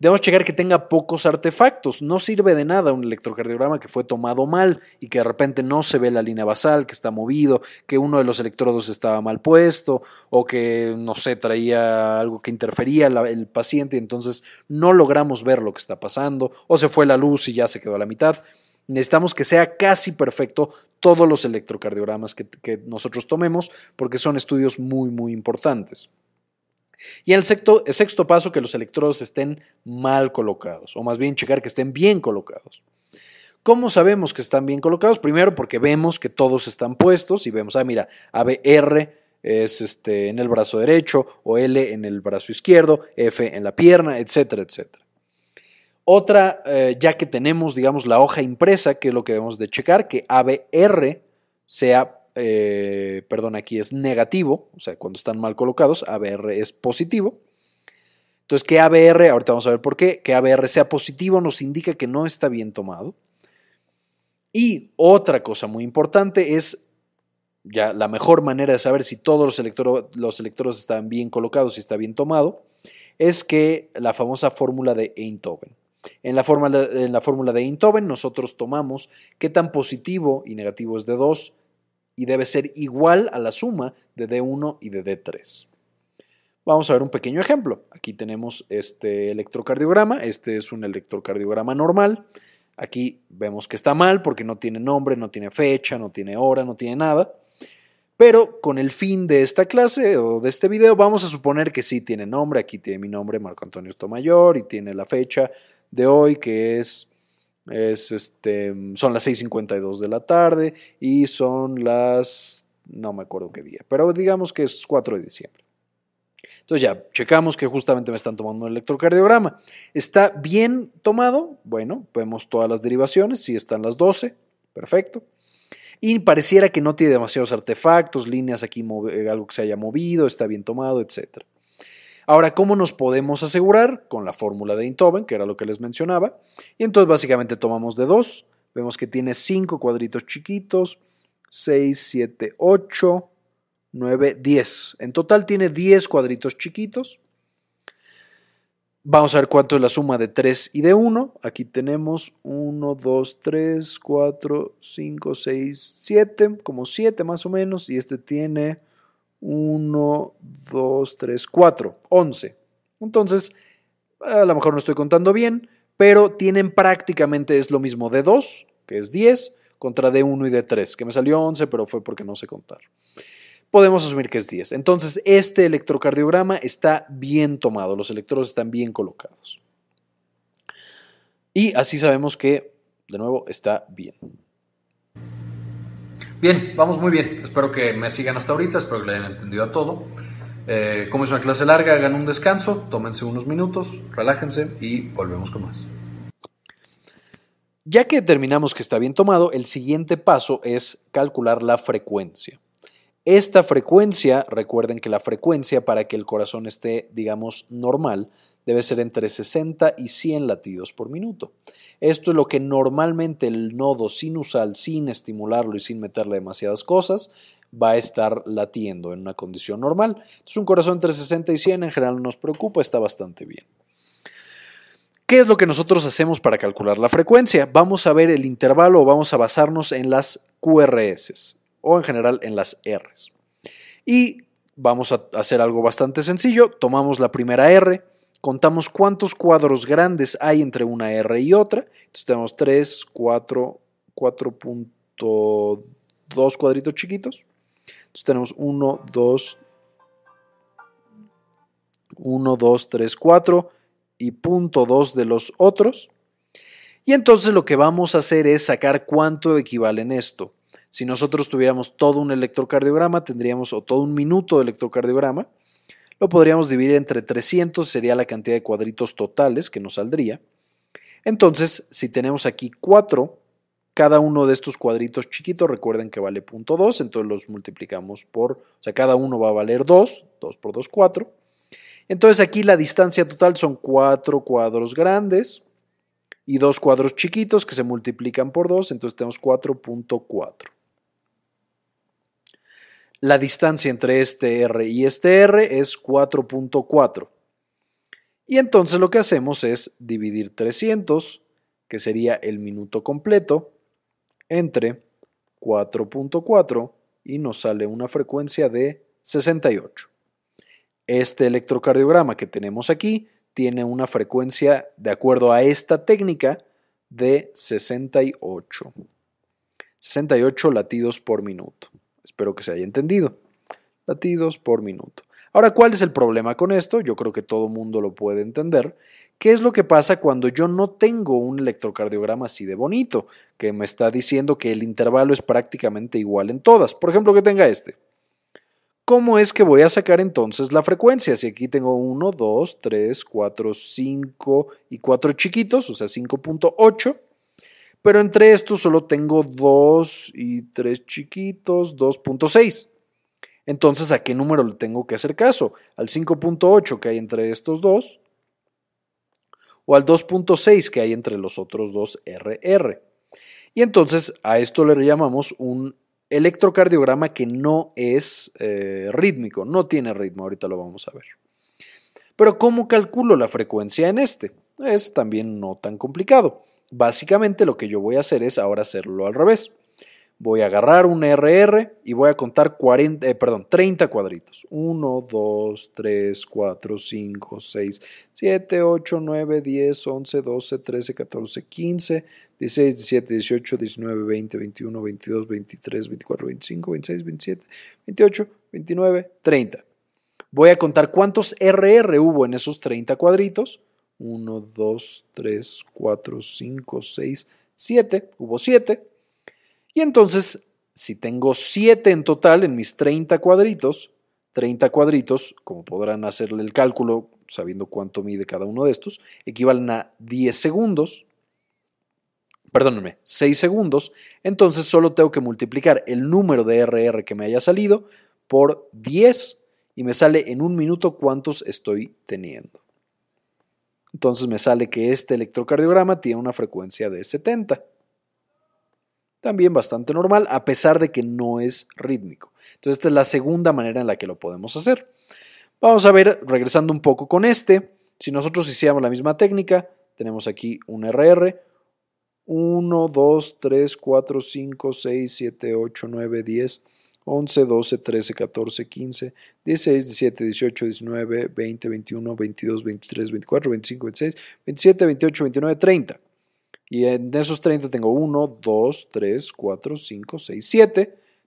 Debemos checar que tenga pocos artefactos. No sirve de nada un electrocardiograma que fue tomado mal y que de repente no se ve la línea basal, que está movido, que uno de los electrodos estaba mal puesto o que, no sé, traía algo que interfería el paciente y entonces no logramos ver lo que está pasando o se fue la luz y ya se quedó a la mitad. Necesitamos que sea casi perfecto todos los electrocardiogramas que, que nosotros tomemos porque son estudios muy, muy importantes. Y el sexto, el sexto paso, que los electrodos estén mal colocados, o más bien checar que estén bien colocados. ¿Cómo sabemos que están bien colocados? Primero porque vemos que todos están puestos y vemos, ah, mira, ABR es este, en el brazo derecho o L en el brazo izquierdo, F en la pierna, etcétera, etcétera. Otra, eh, ya que tenemos, digamos, la hoja impresa, que es lo que debemos de checar, que ABR sea eh, perdón, aquí es negativo, o sea, cuando están mal colocados, ABR es positivo. Entonces, que ABR, ahorita vamos a ver por qué, que ABR sea positivo nos indica que no está bien tomado. Y otra cosa muy importante es ya la mejor manera de saber si todos los, electrodos, los electrodos están bien colocados y está bien tomado, es que la famosa fórmula de Einthoven. En la, fórmula, en la fórmula de Einthoven nosotros tomamos qué tan positivo y negativo es de 2, y debe ser igual a la suma de D1 y de D3. Vamos a ver un pequeño ejemplo. Aquí tenemos este electrocardiograma. Este es un electrocardiograma normal. Aquí vemos que está mal porque no tiene nombre, no tiene fecha, no tiene hora, no tiene nada. Pero con el fin de esta clase o de este video vamos a suponer que sí tiene nombre. Aquí tiene mi nombre, Marco Antonio Estomayor, y tiene la fecha de hoy que es es este, son las 6.52 de la tarde y son las, no me acuerdo qué día, pero digamos que es 4 de diciembre. Entonces ya, checamos que justamente me están tomando un electrocardiograma. ¿Está bien tomado? Bueno, vemos todas las derivaciones, sí están las 12, perfecto. Y pareciera que no tiene demasiados artefactos, líneas aquí, algo que se haya movido, está bien tomado, etc. Ahora, ¿cómo nos podemos asegurar? Con la fórmula de Intoven, que era lo que les mencionaba. Y entonces básicamente tomamos de 2, vemos que tiene 5 cuadritos chiquitos, 6, 7, 8, 9, 10. En total tiene 10 cuadritos chiquitos. Vamos a ver cuánto es la suma de 3 y de 1. Aquí tenemos 1, 2, 3, 4, 5, 6, 7, como 7 más o menos. Y este tiene 1, 2, 3, 4, 11. Entonces, a lo mejor no estoy contando bien, pero tienen prácticamente es lo mismo de 2, que es 10, contra de 1 y de 3, que me salió 11, pero fue porque no sé contar. Podemos asumir que es 10. Entonces, este electrocardiograma está bien tomado, los electrodos están bien colocados. Y así sabemos que, de nuevo, está bien. Bien, vamos muy bien. Espero que me sigan hasta ahorita, espero que le hayan entendido a todo. Eh, como es una clase larga, hagan un descanso, tómense unos minutos, relájense y volvemos con más. Ya que determinamos que está bien tomado, el siguiente paso es calcular la frecuencia. Esta frecuencia, recuerden que la frecuencia para que el corazón esté, digamos, normal, debe ser entre 60 y 100 latidos por minuto. Esto es lo que normalmente el nodo sinusal, sin estimularlo y sin meterle demasiadas cosas, va a estar latiendo en una condición normal. Entonces un corazón entre 60 y 100 en general no nos preocupa, está bastante bien. ¿Qué es lo que nosotros hacemos para calcular la frecuencia? Vamos a ver el intervalo o vamos a basarnos en las QRS o en general en las Rs. Y vamos a hacer algo bastante sencillo. Tomamos la primera R, contamos cuántos cuadros grandes hay entre una R y otra. Entonces tenemos 3, 4, 4.2 cuadritos chiquitos. Entonces tenemos 1, 2, 1, 2, 3, 4 y punto 2 de los otros. Y entonces lo que vamos a hacer es sacar cuánto equivalen esto. Si nosotros tuviéramos todo un electrocardiograma, tendríamos, o todo un minuto de electrocardiograma, lo podríamos dividir entre 300, sería la cantidad de cuadritos totales que nos saldría. Entonces, si tenemos aquí 4, cada uno de estos cuadritos chiquitos, recuerden que vale 0.2, entonces los multiplicamos por, o sea, cada uno va a valer 2, 2 por 2, 4. Entonces aquí la distancia total son 4 cuadros grandes y 2 cuadros chiquitos que se multiplican por 2, entonces tenemos 4.4 la distancia entre este R y este R es 4.4. Y entonces lo que hacemos es dividir 300, que sería el minuto completo, entre 4.4 y nos sale una frecuencia de 68. Este electrocardiograma que tenemos aquí tiene una frecuencia, de acuerdo a esta técnica, de 68. 68 latidos por minuto. Espero que se haya entendido. Latidos por minuto. Ahora, ¿cuál es el problema con esto? Yo creo que todo mundo lo puede entender. ¿Qué es lo que pasa cuando yo no tengo un electrocardiograma así de bonito, que me está diciendo que el intervalo es prácticamente igual en todas? Por ejemplo, que tenga este. ¿Cómo es que voy a sacar entonces la frecuencia? Si aquí tengo 1, 2, 3, 4, 5 y 4 chiquitos, o sea, 5.8 pero entre estos solo tengo 2 y 3 chiquitos, 2.6. Entonces, ¿a qué número le tengo que hacer caso? ¿Al 5.8 que hay entre estos dos? ¿O al 2.6 que hay entre los otros dos RR? Y entonces a esto le llamamos un electrocardiograma que no es eh, rítmico, no tiene ritmo, ahorita lo vamos a ver. Pero ¿cómo calculo la frecuencia en este? Es también no tan complicado. Básicamente lo que yo voy a hacer es ahora hacerlo al revés. Voy a agarrar un RR y voy a contar 40, eh, perdón, 30 cuadritos. 1, 2, 3, 4, 5, 6, 7, 8, 9, 10, 11, 12, 13, 14, 15, 16, 17, 18, 19, 20, 21, 22, 23, 24, 25, 26, 27, 28, 29, 30. Voy a contar cuántos RR hubo en esos 30 cuadritos 1, 2, 3, 4, 5, 6, 7. Hubo 7. Y entonces, si tengo 7 en total en mis 30 cuadritos, 30 cuadritos, como podrán hacerle el cálculo sabiendo cuánto mide cada uno de estos, equivalen a 10 segundos. Perdónenme, 6 segundos. Entonces solo tengo que multiplicar el número de RR que me haya salido por 10 y me sale en un minuto cuántos estoy teniendo. Entonces me sale que este electrocardiograma tiene una frecuencia de 70. También bastante normal, a pesar de que no es rítmico. Entonces esta es la segunda manera en la que lo podemos hacer. Vamos a ver, regresando un poco con este, si nosotros hiciéramos la misma técnica, tenemos aquí un RR, 1, 2, 3, 4, 5, 6, 7, 8, 9, 10, 11, 12, 13, 14, 15, 16, 17, 18, 19, 20, 21, 22, 23, 24, 25, 26, 27, 28, 29, 30. Y en esos 30 tengo 1, 2, 3, 4, 5, 6, 7.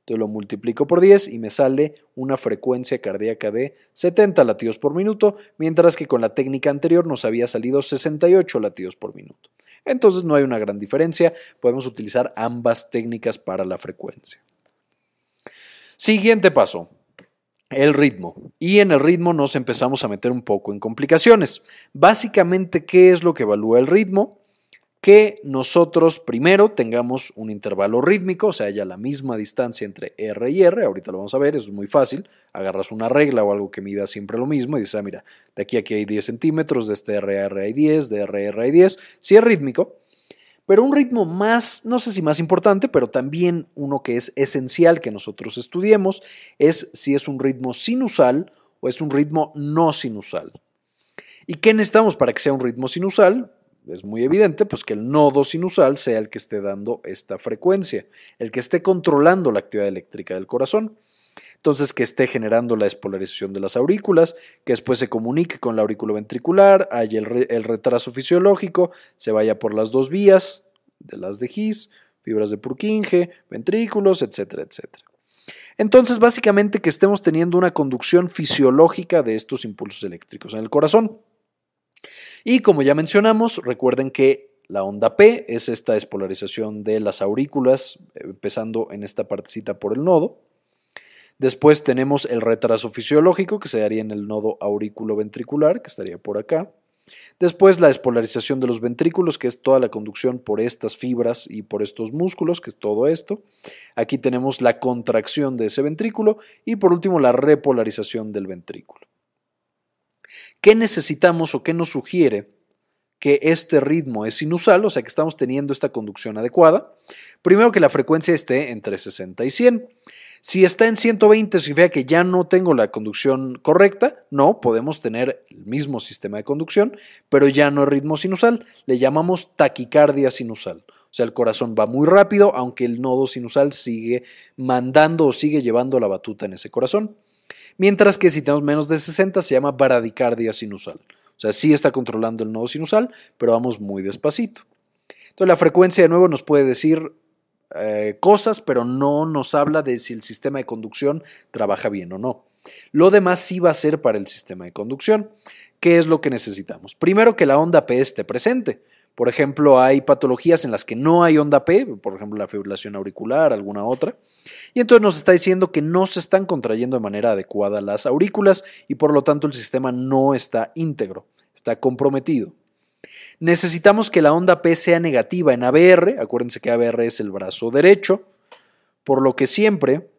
Entonces lo multiplico por 10 y me sale una frecuencia cardíaca de 70 latidos por minuto, mientras que con la técnica anterior nos había salido 68 latidos por minuto. Entonces no hay una gran diferencia, podemos utilizar ambas técnicas para la frecuencia. Siguiente paso, el ritmo. Y en el ritmo nos empezamos a meter un poco en complicaciones. Básicamente, ¿qué es lo que evalúa el ritmo? Que nosotros primero tengamos un intervalo rítmico, o sea, haya la misma distancia entre R y R, ahorita lo vamos a ver, eso es muy fácil, agarras una regla o algo que mida siempre lo mismo y dices, ah, mira, de aquí a aquí hay 10 centímetros, de este R hay 10, de R R hay 10, si es rítmico, pero un ritmo más, no sé si más importante, pero también uno que es esencial que nosotros estudiemos, es si es un ritmo sinusal o es un ritmo no sinusal. ¿Y qué necesitamos para que sea un ritmo sinusal? Es muy evidente, pues que el nodo sinusal sea el que esté dando esta frecuencia, el que esté controlando la actividad eléctrica del corazón. Entonces, que esté generando la despolarización de las aurículas, que después se comunique con la aurícula ventricular, haya el, retraso fisiológico, se vaya por las dos vías de las de His, fibras de Purkinje, ventrículos, etcétera, etcétera. Entonces, básicamente que estemos teniendo una conducción fisiológica de estos impulsos eléctricos en el corazón. Y como ya mencionamos, recuerden que la onda P es esta despolarización de las aurículas, empezando en esta partecita por el nodo. Después tenemos el retraso fisiológico, que se daría en el nodo aurículo-ventricular, que estaría por acá. Después la despolarización de los ventrículos, que es toda la conducción por estas fibras y por estos músculos, que es todo esto. Aquí tenemos la contracción de ese ventrículo y por último la repolarización del ventrículo. ¿Qué necesitamos o qué nos sugiere que este ritmo es sinusal, o sea que estamos teniendo esta conducción adecuada? Primero que la frecuencia esté entre 60 y 100. Si está en 120 significa que ya no tengo la conducción correcta. No, podemos tener el mismo sistema de conducción, pero ya no es ritmo sinusal. Le llamamos taquicardia sinusal. O sea, el corazón va muy rápido, aunque el nodo sinusal sigue mandando o sigue llevando la batuta en ese corazón. Mientras que si tenemos menos de 60 se llama baradicardia sinusal. O sea, sí está controlando el nodo sinusal, pero vamos muy despacito. Entonces la frecuencia de nuevo nos puede decir eh, cosas, pero no nos habla de si el sistema de conducción trabaja bien o no. Lo demás sí va a ser para el sistema de conducción. ¿Qué es lo que necesitamos? Primero que la onda P esté presente. Por ejemplo, hay patologías en las que no hay onda P, por ejemplo la fibrilación auricular, alguna otra, y entonces nos está diciendo que no se están contrayendo de manera adecuada las aurículas y por lo tanto el sistema no está íntegro, está comprometido. Necesitamos que la onda P sea negativa en ABR, acuérdense que ABR es el brazo derecho, por lo que siempre,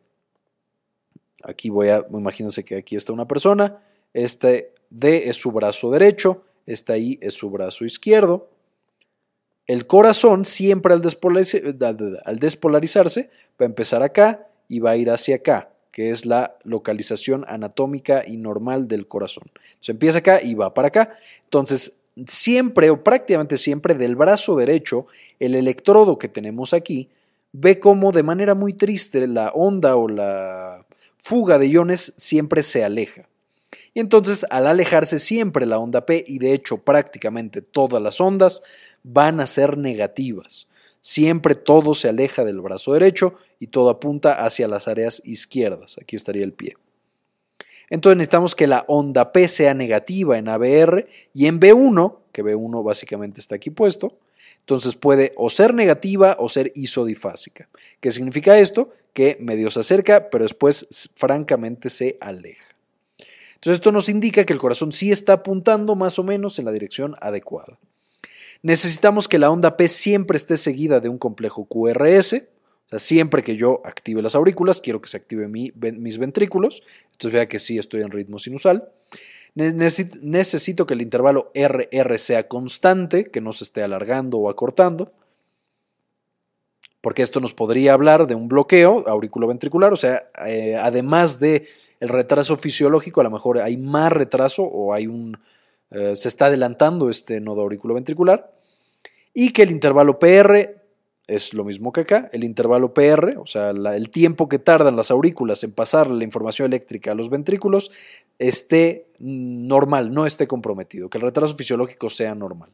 aquí voy a, imagínense que aquí está una persona, este D es su brazo derecho, esta I es su brazo izquierdo. El corazón siempre al, al despolarizarse va a empezar acá y va a ir hacia acá, que es la localización anatómica y normal del corazón. Se empieza acá y va para acá. Entonces, siempre o prácticamente siempre del brazo derecho, el electrodo que tenemos aquí ve como de manera muy triste la onda o la fuga de iones siempre se aleja. Y entonces al alejarse siempre la onda P, y de hecho prácticamente todas las ondas van a ser negativas. Siempre todo se aleja del brazo derecho y todo apunta hacia las áreas izquierdas. Aquí estaría el pie. Entonces necesitamos que la onda P sea negativa en ABR y en B1, que B1 básicamente está aquí puesto, entonces puede o ser negativa o ser isodifásica. ¿Qué significa esto? Que medio se acerca, pero después francamente se aleja. Entonces esto nos indica que el corazón sí está apuntando más o menos en la dirección adecuada. Necesitamos que la onda P siempre esté seguida de un complejo QRS, o sea, siempre que yo active las aurículas, quiero que se activen mis ventrículos. Entonces vea que sí estoy en ritmo sinusal. Necesito que el intervalo RR sea constante, que no se esté alargando o acortando, porque esto nos podría hablar de un bloqueo auriculoventricular, o sea, eh, además de el retraso fisiológico, a lo mejor hay más retraso o hay un eh, se está adelantando este nodo auriculoventricular y que el intervalo PR es lo mismo que acá, el intervalo PR, o sea, el tiempo que tardan las aurículas en pasar la información eléctrica a los ventrículos, esté normal, no esté comprometido, que el retraso fisiológico sea normal.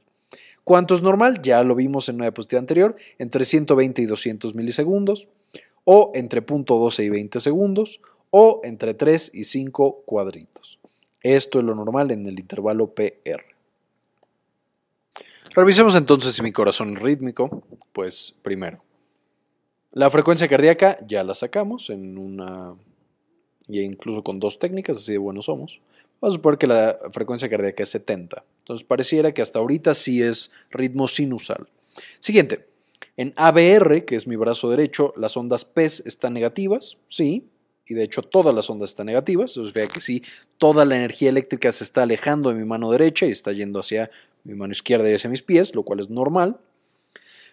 ¿Cuánto es normal? Ya lo vimos en una diapositiva anterior, entre 120 y 200 milisegundos, o entre 0.12 y 20 segundos, o entre 3 y 5 cuadritos. Esto es lo normal en el intervalo PR. Revisemos entonces mi corazón rítmico. Pues primero, la frecuencia cardíaca ya la sacamos en una, y incluso con dos técnicas, así de buenos somos. Vamos a suponer que la frecuencia cardíaca es 70. Entonces pareciera que hasta ahorita sí es ritmo sinusal. Siguiente, en ABR, que es mi brazo derecho, las ondas PES están negativas, sí, y de hecho todas las ondas están negativas, entonces vea que sí, toda la energía eléctrica se está alejando de mi mano derecha y está yendo hacia mi mano izquierda y hacia mis pies, lo cual es normal.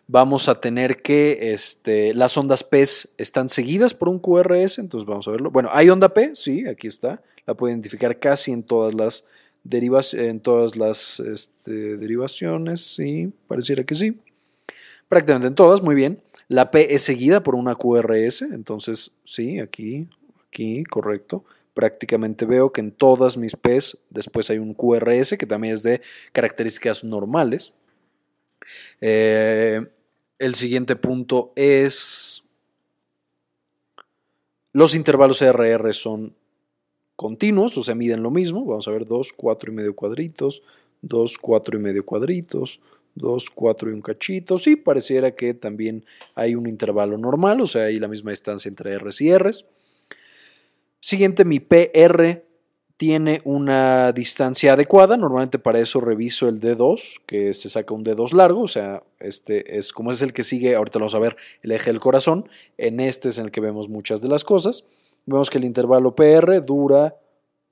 Vamos a tener que este, las ondas P están seguidas por un QRS, entonces vamos a verlo. Bueno, hay onda P, sí, aquí está, la puedo identificar casi en todas las, en todas las este, derivaciones, sí, pareciera que sí. Prácticamente en todas, muy bien. La P es seguida por una QRS, entonces sí, aquí, aquí, correcto prácticamente veo que en todas mis P's después hay un QRS que también es de características normales. Eh, el siguiente punto es los intervalos RR son continuos, o sea, miden lo mismo. Vamos a ver 2, 4 y medio cuadritos, 2, 4 y medio cuadritos, 2, 4 y un cachito. Sí, pareciera que también hay un intervalo normal, o sea, hay la misma distancia entre Rs y Rs. Siguiente, mi PR tiene una distancia adecuada. Normalmente para eso reviso el D2, que se saca un D2 largo, o sea, este es como es el que sigue, ahorita lo vamos a ver, el eje del corazón. En este es en el que vemos muchas de las cosas. Vemos que el intervalo PR dura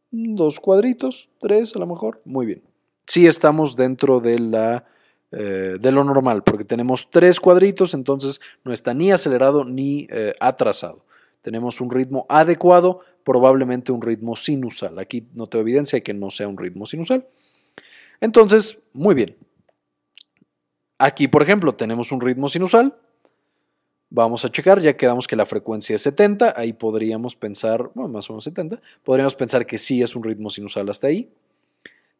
dos cuadritos, tres a lo mejor. Muy bien. Sí estamos dentro de la eh, de lo normal, porque tenemos tres cuadritos, entonces no está ni acelerado ni eh, atrasado. Tenemos un ritmo adecuado, probablemente un ritmo sinusal. Aquí no tengo evidencia de que no sea un ritmo sinusal. Entonces, muy bien. Aquí, por ejemplo, tenemos un ritmo sinusal. Vamos a checar, ya quedamos que la frecuencia es 70, ahí podríamos pensar, bueno, más o menos 70, podríamos pensar que sí es un ritmo sinusal hasta ahí.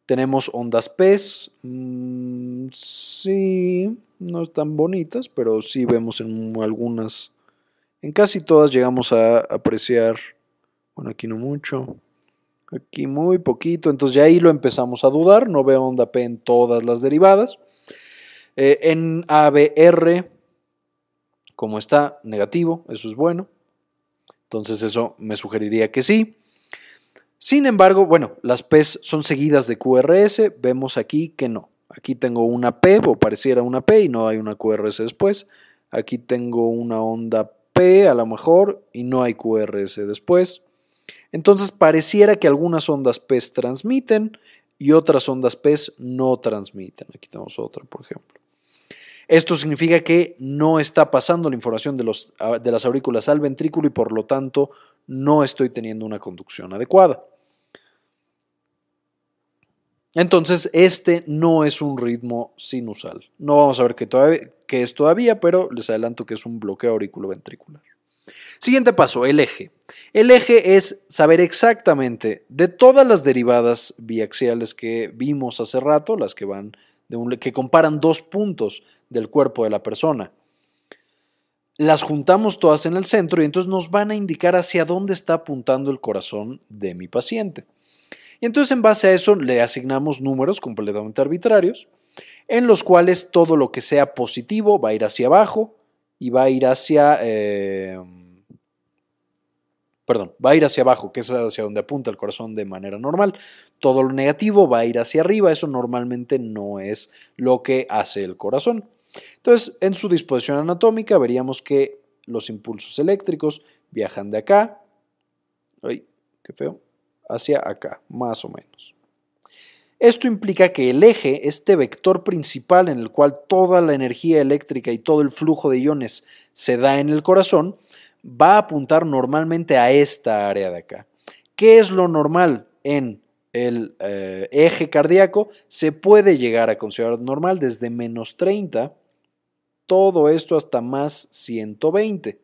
Tenemos ondas PES, mm, sí, no están bonitas, pero sí vemos en algunas en casi todas llegamos a apreciar, bueno, aquí no mucho, aquí muy poquito, entonces ya ahí lo empezamos a dudar, no veo onda P en todas las derivadas. Eh, en ABR, como está, negativo, eso es bueno. Entonces eso me sugeriría que sí. Sin embargo, bueno, las P's son seguidas de QRS, vemos aquí que no. Aquí tengo una P o pareciera una P y no hay una QRS después. Aquí tengo una onda a lo mejor y no hay QRS después. Entonces pareciera que algunas ondas PES transmiten y otras ondas PES no transmiten. Aquí tenemos otra, por ejemplo. Esto significa que no está pasando la información de, los, de las aurículas al ventrículo y por lo tanto no estoy teniendo una conducción adecuada. Entonces, este no es un ritmo sinusal. No vamos a ver qué, es todavía, pero les adelanto que es un bloqueo auriculoventricular. Siguiente paso, el eje. El eje es saber exactamente de todas las derivadas biaxiales que vimos hace rato, las que van de un, que comparan dos puntos del cuerpo de la persona. Las juntamos todas en el centro y entonces nos van a indicar hacia dónde está apuntando el corazón de mi paciente. Y entonces en base a eso le asignamos números completamente arbitrarios, en los cuales todo lo que sea positivo va a ir hacia abajo y va a ir hacia... Eh, perdón, va a ir hacia abajo, que es hacia donde apunta el corazón de manera normal. Todo lo negativo va a ir hacia arriba, eso normalmente no es lo que hace el corazón. Entonces, en su disposición anatómica veríamos que los impulsos eléctricos viajan de acá, ay, qué feo, hacia acá, más o menos. Esto implica que el eje, este vector principal en el cual toda la energía eléctrica y todo el flujo de iones se da en el corazón, va a apuntar normalmente a esta área de acá. ¿Qué es lo normal en el eh, eje cardíaco? Se puede llegar a considerar normal desde menos 30, todo esto hasta más 120.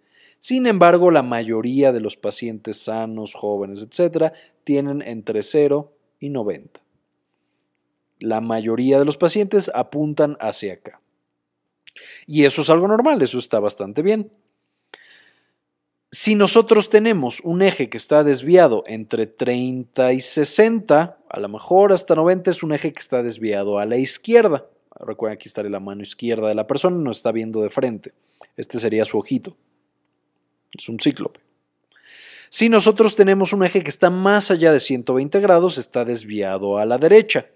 Sin embargo, la mayoría de los pacientes sanos, jóvenes, etcétera, tienen entre 0 y 90 la mayoría de los pacientes apuntan hacia acá. Y eso es algo normal, eso está bastante bien. Si nosotros tenemos un eje que está desviado entre 30 y 60, a lo mejor hasta 90 es un eje que está desviado a la izquierda. Recuerden, aquí está la mano izquierda de la persona, no está viendo de frente. Este sería su ojito. Es un cíclope. Si nosotros tenemos un eje que está más allá de 120 grados, está desviado a la derecha.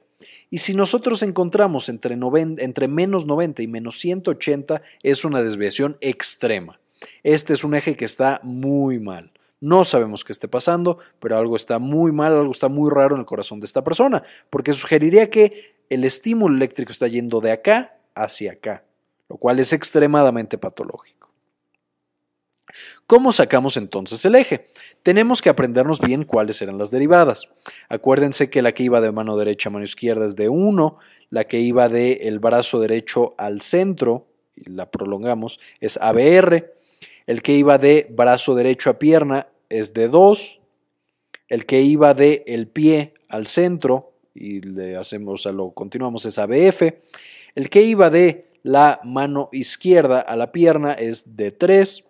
Y si nosotros encontramos entre, entre menos 90 y menos 180, es una desviación extrema. Este es un eje que está muy mal. No sabemos qué esté pasando, pero algo está muy mal, algo está muy raro en el corazón de esta persona, porque sugeriría que el estímulo eléctrico está yendo de acá hacia acá, lo cual es extremadamente patológico. ¿Cómo sacamos entonces el eje? Tenemos que aprendernos bien cuáles eran las derivadas. Acuérdense que la que iba de mano derecha a mano izquierda es de 1, la que iba del el brazo derecho al centro, la prolongamos, es ABR, el que iba de brazo derecho a pierna es de 2, el que iba de el pie al centro, y le hacemos, a lo continuamos, es ABF, el que iba de la mano izquierda a la pierna es de 3,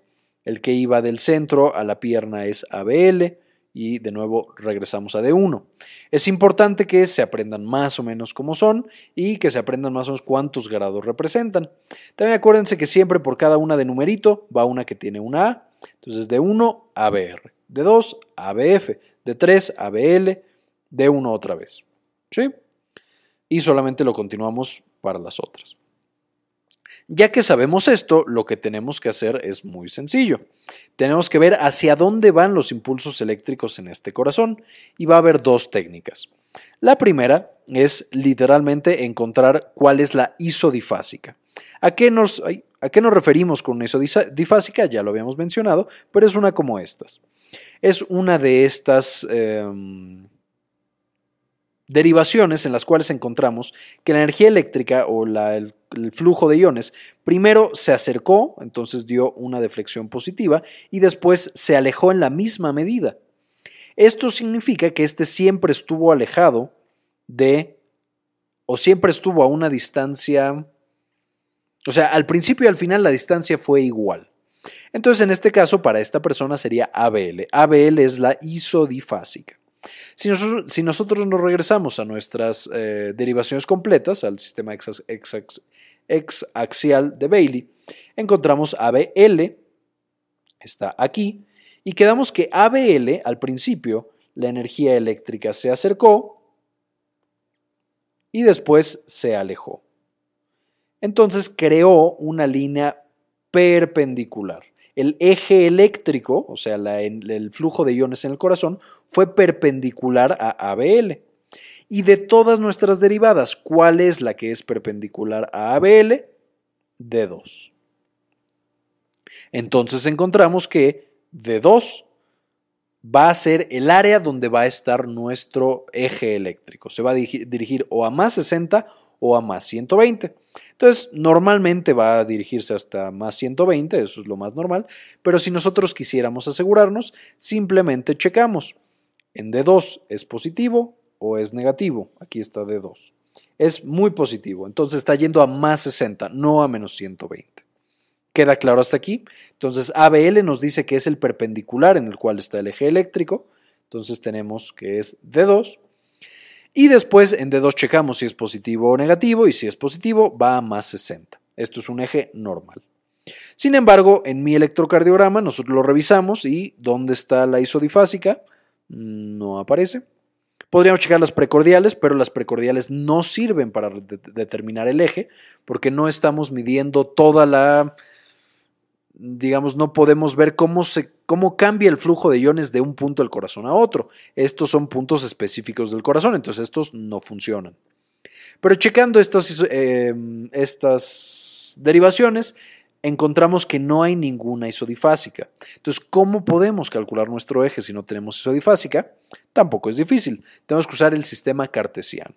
el que iba del centro a la pierna es ABL y de nuevo regresamos a D1. Es importante que se aprendan más o menos cómo son y que se aprendan más o menos cuántos grados representan. También acuérdense que siempre por cada una de numerito va una que tiene una A. Entonces de 1 ABR, de 2 ABF, de 3 ABL, de 1 otra vez. ¿Sí? Y solamente lo continuamos para las otras. Ya que sabemos esto, lo que tenemos que hacer es muy sencillo. Tenemos que ver hacia dónde van los impulsos eléctricos en este corazón y va a haber dos técnicas. La primera es literalmente encontrar cuál es la isodifásica. ¿A qué nos, ¿a qué nos referimos con una isodifásica? Ya lo habíamos mencionado, pero es una como estas. Es una de estas... Em, derivaciones en las cuales encontramos que la energía eléctrica o el, flujo de iones primero se acercó, entonces dio una deflexión positiva, y después se alejó en la misma medida. Esto significa que este siempre estuvo alejado de, o siempre estuvo a una distancia, o sea, al principio y al final la distancia fue igual. Entonces, en este caso, para esta persona sería ABL. ABL es la isodifásica. Si nosotros, nos regresamos a nuestras eh, derivaciones completas, al sistema exaxial de Bailey, encontramos ABL, está aquí, y quedamos que ABL, al principio, la energía eléctrica se acercó y después se alejó. Entonces creó una línea perpendicular el eje eléctrico, o sea, el flujo de iones en el corazón, fue perpendicular a ABL. Y de todas nuestras derivadas, ¿cuál es la que es perpendicular a ABL? D2. Entonces encontramos que D2 va a ser el área donde va a estar nuestro eje eléctrico. Se va a dirigir o a más 60 o a más 120. Entonces, normalmente va a dirigirse hasta más 120, eso es lo más normal, pero si nosotros quisiéramos asegurarnos, simplemente checamos. En D2 es positivo o es negativo. Aquí está D2. Es muy positivo, entonces está yendo a más 60, no a menos 120. ¿Queda claro hasta aquí? Entonces ABL nos dice que es el perpendicular en el cual está el eje eléctrico. Entonces tenemos que es D2 y después en D2 checamos si es positivo o negativo y si es positivo va a más 60. Esto es un eje normal. Sin embargo, en mi electrocardiograma nosotros lo revisamos y ¿dónde está la isodifásica? No aparece. Podríamos checar las precordiales, pero las precordiales no sirven para determinar el eje porque no estamos midiendo toda la digamos, no podemos ver cómo, se, cómo cambia el flujo de iones de un punto del corazón a otro. Estos son puntos específicos del corazón, entonces estos no funcionan. Pero checando estas, eh, estas derivaciones, encontramos que no hay ninguna isodifásica. Entonces, ¿cómo podemos calcular nuestro eje si no tenemos isodifásica? Tampoco es difícil. Tenemos que usar el sistema cartesiano.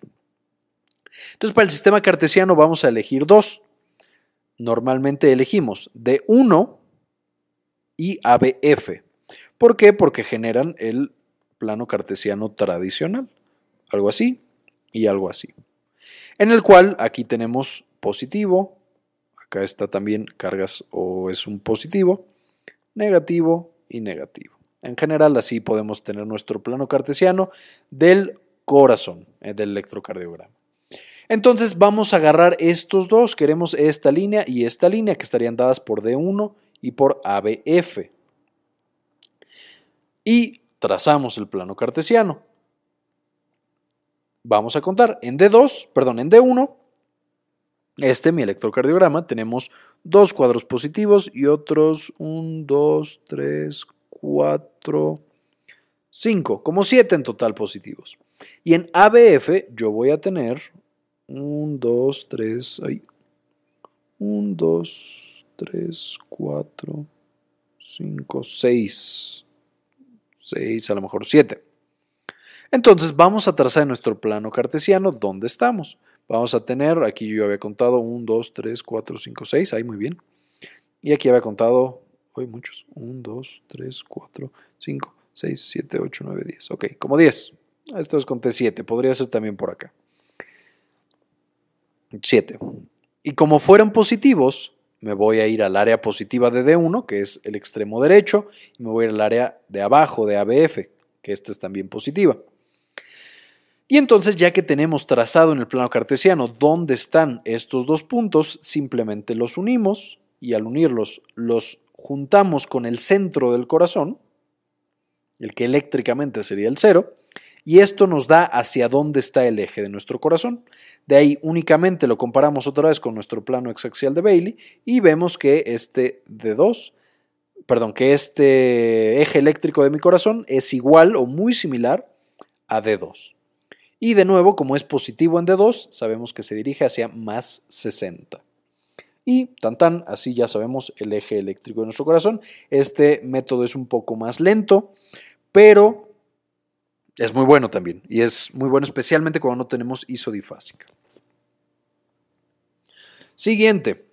Entonces, para el sistema cartesiano vamos a elegir dos. Normalmente elegimos D1 y ABF. ¿Por qué? Porque generan el plano cartesiano tradicional. Algo así y algo así. En el cual aquí tenemos positivo, Acá está también cargas o es un positivo, negativo y negativo. En general así podemos tener nuestro plano cartesiano del corazón, eh, del electrocardiograma. Entonces vamos a agarrar estos dos, queremos esta línea y esta línea que estarían dadas por D1 y por ABF. Y trazamos el plano cartesiano. Vamos a contar en D2, perdón, en D1 este, mi electrocardiograma, tenemos dos cuadros positivos y otros 1, 2, 3, 4, 5, como 7 en total positivos. Y en ABF yo voy a tener 1, 2, 3, 1, 2, 3, 4, 5, 6, 6, a lo mejor 7. Entonces vamos a trazar en nuestro plano cartesiano dónde estamos. Vamos a tener, aquí yo había contado 1, 2, 3, 4, 5, 6, ahí muy bien. Y aquí había contado, hoy muchos, 1, 2, 3, 4, 5, 6, 7, 8, 9, 10. Ok, como 10. Esto es conté 7, podría ser también por acá. 7. Y como fueran positivos, me voy a ir al área positiva de D1, que es el extremo derecho, y me voy a ir al área de abajo de ABF, que esta es también positiva. Y entonces ya que tenemos trazado en el plano cartesiano dónde están estos dos puntos, simplemente los unimos y al unirlos los juntamos con el centro del corazón, el que eléctricamente sería el cero, y esto nos da hacia dónde está el eje de nuestro corazón. De ahí únicamente lo comparamos otra vez con nuestro plano exaxial de Bailey y vemos que este D2, perdón, que este eje eléctrico de mi corazón es igual o muy similar a D2. Y de nuevo, como es positivo en D2, sabemos que se dirige hacia más 60. Y tan tan, así ya sabemos el eje eléctrico de nuestro corazón. Este método es un poco más lento, pero es muy bueno también. Y es muy bueno especialmente cuando no tenemos isodifásica. Siguiente,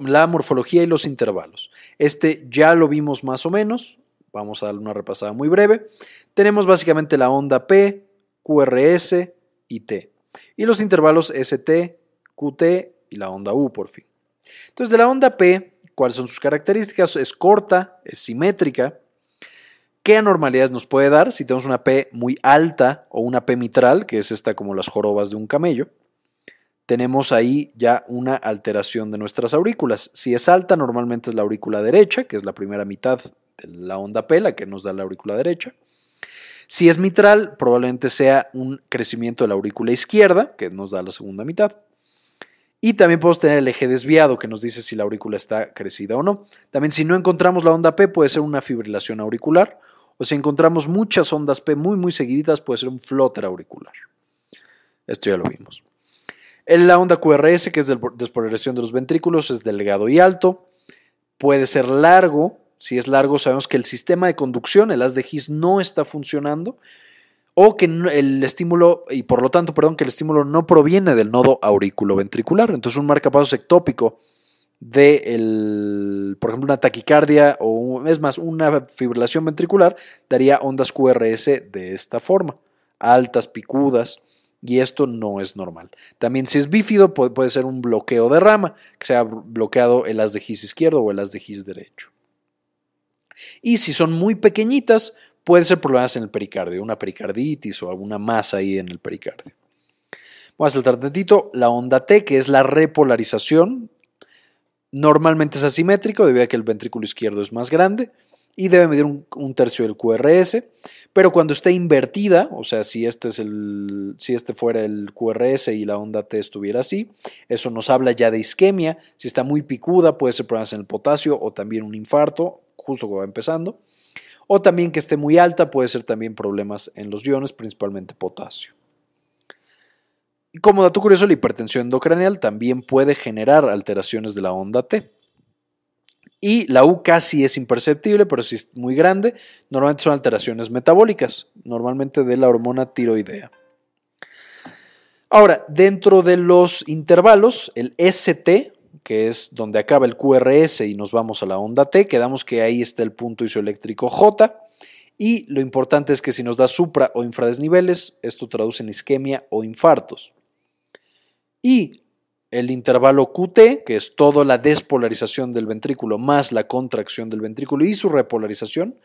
la morfología y los intervalos. Este ya lo vimos más o menos. Vamos a darle una repasada muy breve. Tenemos básicamente la onda P, QRS y T. Y los intervalos ST, QT y la onda U por fin. Entonces de la onda P, ¿cuáles son sus características? Es corta, es simétrica. ¿Qué anormalidades nos puede dar si tenemos una P muy alta o una P mitral, que es esta como las jorobas de un camello? Tenemos ahí ya una alteración de nuestras aurículas. Si es alta, normalmente es la aurícula derecha, que es la primera mitad de la onda P, la que nos da la aurícula derecha. Si es mitral, probablemente sea un crecimiento de la aurícula izquierda, que nos da la segunda mitad. Y también podemos tener el eje desviado, que nos dice si la aurícula está crecida o no. También si no encontramos la onda P, puede ser una fibrilación auricular. O si encontramos muchas ondas P muy, muy seguiditas, puede ser un flóter auricular. Esto ya lo vimos. La onda QRS, que es de despolarización de los ventrículos, es delgado y alto. Puede ser largo, si es largo, sabemos que el sistema de conducción, el haz de His, no está funcionando o que el estímulo, y por lo tanto, perdón, que el estímulo no proviene del nodo aurículo-ventricular. Entonces, un marcapasos ectópico de, por ejemplo, una taquicardia o, es más, una fibrilación ventricular daría ondas QRS de esta forma, altas, picudas, y esto no es normal. También si es bífido puede, puede ser un bloqueo de rama, que sea bloqueado el haz de His izquierdo o el haz de His derecho. Y si son muy pequeñitas, puede ser problemas en el pericardio, una pericarditis o alguna masa ahí en el pericardio. Vamos a saltar tantito. La onda T, que es la repolarización, normalmente es asimétrico debido a que el ventrículo izquierdo es más grande y debe medir un, tercio del QRS, Pero cuando está invertida, o sea, si este, si este fuera el QRS y la onda T estuviera así, eso nos habla ya de isquemia. Si está muy picuda, puede ser problemas en el potasio o también un infarto, justo cuando va empezando. O también que esté muy alta, puede ser también problemas en los iones, principalmente potasio. Como dato curioso, la hipertensión endocraneal también puede generar alteraciones de la onda T. Y la U casi es imperceptible, pero si es muy grande, normalmente son alteraciones metabólicas, normalmente de la hormona tiroidea. Ahora, dentro de los intervalos, el ST, que es donde acaba el QRS y nos vamos a la onda T, quedamos que ahí está el punto isoeléctrico J. Y lo importante es que si nos da supra o infradesniveles, esto traduce en isquemia o infartos. Y el intervalo QT, que es toda la despolarización del ventrículo más la contracción del ventrículo y su repolarización,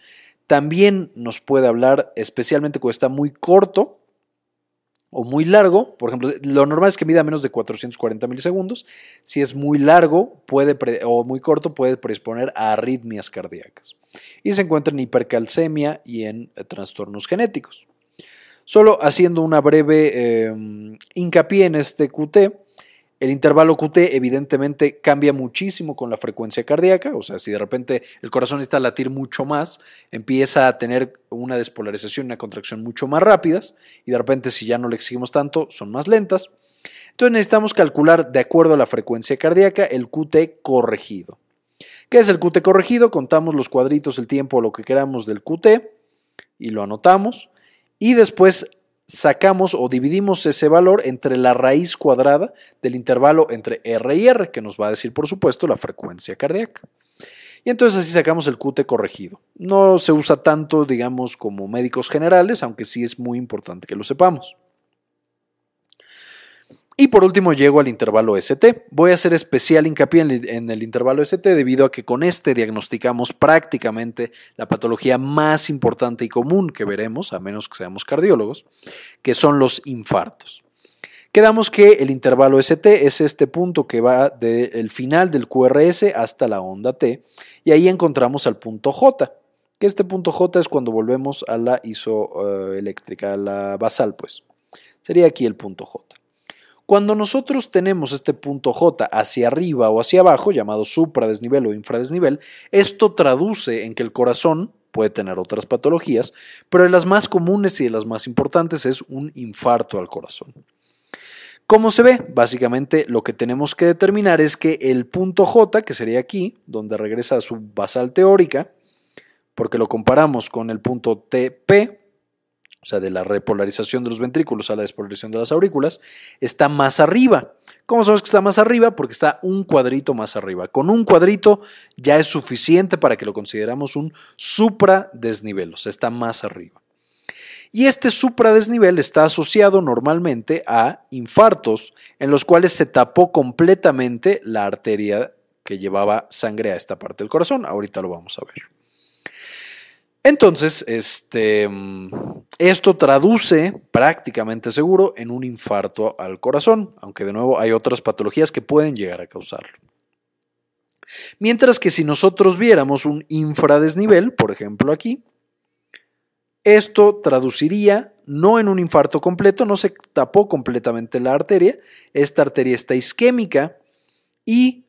también nos puede hablar, especialmente cuando está muy corto o muy largo, por ejemplo, lo normal es que mida menos de 440 milisegundos, si es muy largo puede o muy corto puede predisponer a arritmias cardíacas y se encuentra en hipercalcemia y en eh, trastornos genéticos. Solo haciendo una breve em, hincapié en este QT, el intervalo QT evidentemente cambia muchísimo con la frecuencia cardíaca, o sea, si de repente el corazón está a latir mucho más, empieza a tener una despolarización una contracción mucho más rápidas, y de repente si ya no le exigimos tanto, son más lentas. Entonces necesitamos calcular de acuerdo a la frecuencia cardíaca el QT corregido. ¿Qué es el QT corregido? Contamos los cuadritos, el tiempo, lo que queramos del QT y lo anotamos. Y después sacamos o dividimos ese valor entre la raíz cuadrada del intervalo entre R y R, que nos va a decir, por supuesto, la frecuencia cardíaca. Y entonces así sacamos el QT corregido. No se usa tanto, digamos, como médicos generales, aunque sí es muy importante que lo sepamos. Y por último llego al intervalo ST. Voy a hacer especial hincapié en el intervalo ST debido a que con este diagnosticamos prácticamente la patología más importante y común que veremos, a menos que seamos cardiólogos, que son los infartos. Quedamos que el intervalo ST es este punto que va del final del QRS hasta la onda T y ahí encontramos al punto J, que este punto J es cuando volvemos a la isoeléctrica, a la basal pues. Sería aquí el punto J. Cuando nosotros tenemos este punto J hacia arriba o hacia abajo, llamado supradesnivel o infradesnivel, esto traduce en que el corazón puede tener otras patologías, pero de las más comunes y de las más importantes es un infarto al corazón. ¿Cómo se ve? Básicamente lo que tenemos que determinar es que el punto J, que sería aquí, donde regresa a su basal teórica, porque lo comparamos con el punto TP, o sea, de la repolarización de los ventrículos a la despolarización de las aurículas, está más arriba. ¿Cómo sabemos que está más arriba? Porque está un cuadrito más arriba. Con un cuadrito ya es suficiente para que lo consideramos un supradesnivel, o sea, está más arriba. Y este supradesnivel está asociado normalmente a infartos en los cuales se tapó completamente la arteria que llevaba sangre a esta parte del corazón. Ahorita lo vamos a ver. Entonces, este, esto traduce prácticamente seguro en un infarto al corazón, aunque de nuevo hay otras patologías que pueden llegar a causarlo. Mientras que si nosotros viéramos un infradesnivel, por ejemplo aquí, esto traduciría no en un infarto completo, no se tapó completamente la arteria, esta arteria está isquémica y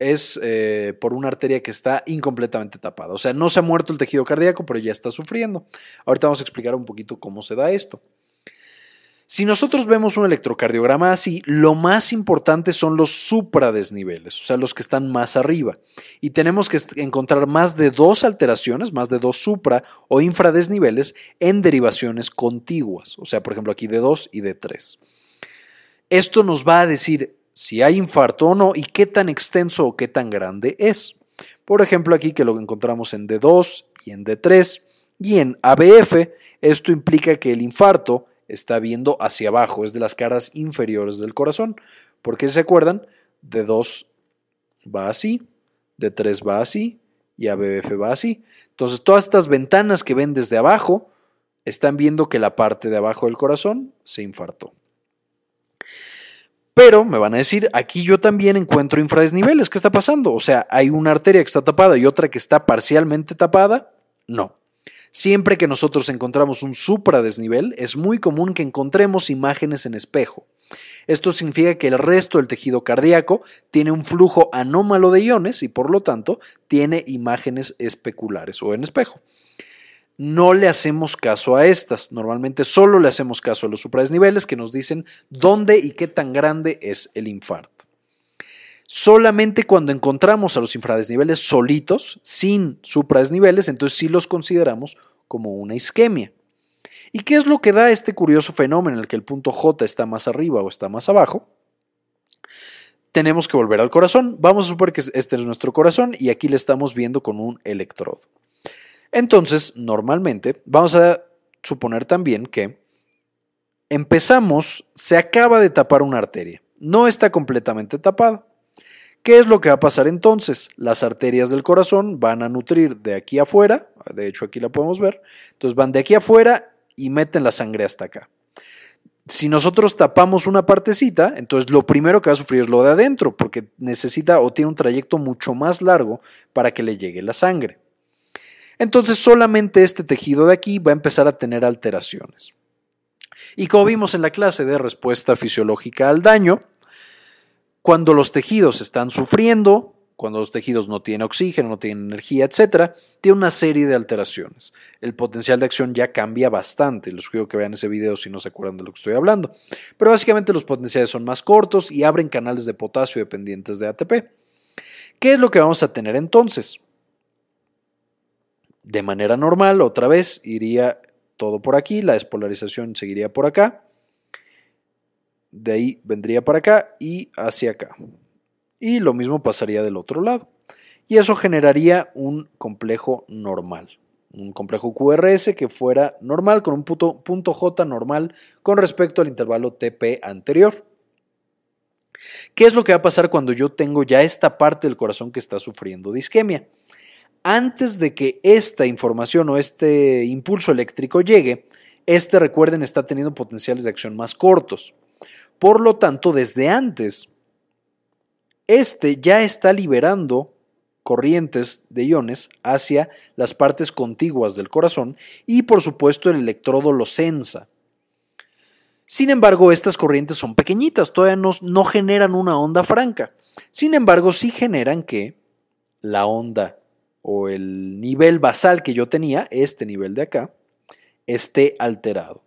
es eh, por una arteria que está incompletamente tapada. O sea, no se ha muerto el tejido cardíaco, pero ya está sufriendo. Ahorita vamos a explicar un poquito cómo se da esto. Si nosotros vemos un electrocardiograma así, lo más importante son los supradesniveles, o sea, los que están más arriba. Y tenemos que encontrar más de dos alteraciones, más de dos supra o infradesniveles en derivaciones contiguas, o sea, por ejemplo, aquí de 2 y de 3. Esto nos va a decir si hay infarto o no y qué tan extenso o qué tan grande es. Por ejemplo, aquí que lo encontramos en D2 y en D3 y en ABF, esto implica que el infarto está viendo hacia abajo, es de las caras inferiores del corazón. Porque se acuerdan, D2 va así, D3 va así y ABF va así. Entonces, todas estas ventanas que ven desde abajo están viendo que la parte de abajo del corazón se infartó. Pero me van a decir, aquí yo también encuentro infradesniveles. ¿Qué está pasando? O sea, ¿hay una arteria que está tapada y otra que está parcialmente tapada? No. Siempre que nosotros encontramos un supradesnivel, es muy común que encontremos imágenes en espejo. Esto significa que el resto del tejido cardíaco tiene un flujo anómalo de iones y por lo tanto tiene imágenes especulares o en espejo. No le hacemos caso a estas, normalmente solo le hacemos caso a los supradesniveles que nos dicen dónde y qué tan grande es el infarto. Solamente cuando encontramos a los infradesniveles solitos, sin supradesniveles, entonces sí los consideramos como una isquemia. ¿Y qué es lo que da este curioso fenómeno en el que el punto J está más arriba o está más abajo? Tenemos que volver al corazón. Vamos a suponer que este es nuestro corazón y aquí le estamos viendo con un electrodo. Entonces, normalmente, vamos a suponer también que empezamos, se acaba de tapar una arteria. No está completamente tapada. ¿Qué es lo que va a pasar entonces? Las arterias del corazón van a nutrir de aquí afuera, de hecho aquí la podemos ver, entonces van de aquí afuera y meten la sangre hasta acá. Si nosotros tapamos una partecita, entonces lo primero que va a sufrir es lo de adentro, porque necesita o tiene un trayecto mucho más largo para que le llegue la sangre. Entonces solamente este tejido de aquí va a empezar a tener alteraciones. Y como vimos en la clase de respuesta fisiológica al daño, cuando los tejidos están sufriendo, cuando los tejidos no tienen oxígeno, no tienen energía, etc., tiene una serie de alteraciones. El potencial de acción ya cambia bastante. Les sugiero que vean ese video si no se acuerdan de lo que estoy hablando. Pero básicamente los potenciales son más cortos y abren canales de potasio dependientes de ATP. ¿Qué es lo que vamos a tener entonces? De manera normal, otra vez, iría todo por aquí, la despolarización seguiría por acá de ahí vendría para acá y hacia acá. Y lo mismo pasaría del otro lado. Y eso generaría un complejo normal. Un complejo QRS que fuera normal con un punto, J normal con respecto al intervalo TP anterior. ¿Qué es lo que va a pasar cuando yo tengo ya esta parte del corazón que está sufriendo de? Antes de que esta información o este impulso eléctrico llegue, este, recuerden, está teniendo potenciales de acción más cortos. Por lo tanto, desde antes, este ya está liberando corrientes de iones hacia las partes contiguas del corazón y por supuesto el electrodo lo sensa. Sin embargo, estas corrientes son pequeñitas, todavía no, no, generan una onda franca. Sin embargo, sí generan que la onda o el nivel basal que yo tenía, este nivel de acá, esté alterado.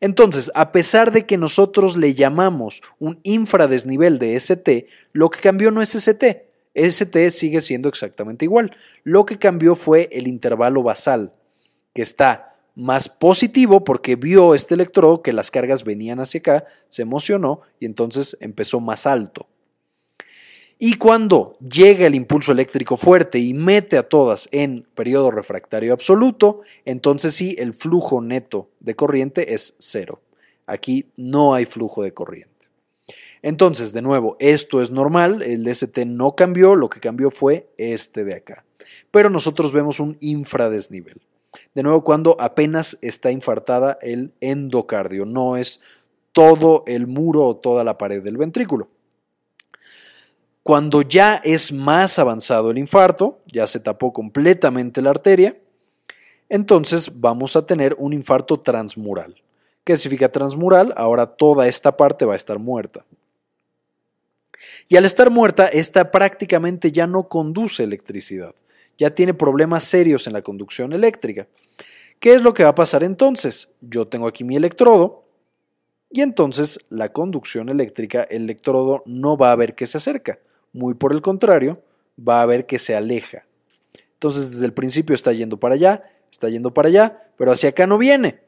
Entonces, a pesar de que nosotros le llamamos un infradesnivel de ST, lo que cambió no es ST, ST sigue siendo exactamente igual. Lo que cambió fue el intervalo basal, que está más positivo porque vio este electrodo que las cargas venían hacia acá, se emocionó y entonces empezó más alto. Y cuando llega el impulso eléctrico fuerte y mete a todas en periodo refractario absoluto, entonces sí, el flujo neto de corriente es cero. Aquí no hay flujo de corriente. Entonces, de nuevo, esto es normal, el ST no cambió, lo que cambió fue este de acá. Pero nosotros vemos un infradesnivel. De nuevo, cuando apenas está infartada el endocardio, no es todo el muro o toda la pared del ventrículo. Cuando ya es más avanzado el infarto, ya se tapó completamente la arteria, entonces vamos a tener un infarto transmural. ¿Qué significa transmural? Ahora toda esta parte va a estar muerta. Y al estar muerta, esta prácticamente ya no conduce electricidad, ya tiene problemas serios en la conducción eléctrica. ¿Qué es lo que va a pasar entonces? Yo tengo aquí mi electrodo y entonces la conducción eléctrica, el electrodo no va a ver que se acerca, muy por el contrario, va a ver que se aleja. Entonces desde el principio está yendo para allá, está yendo para allá, pero hacia acá no viene.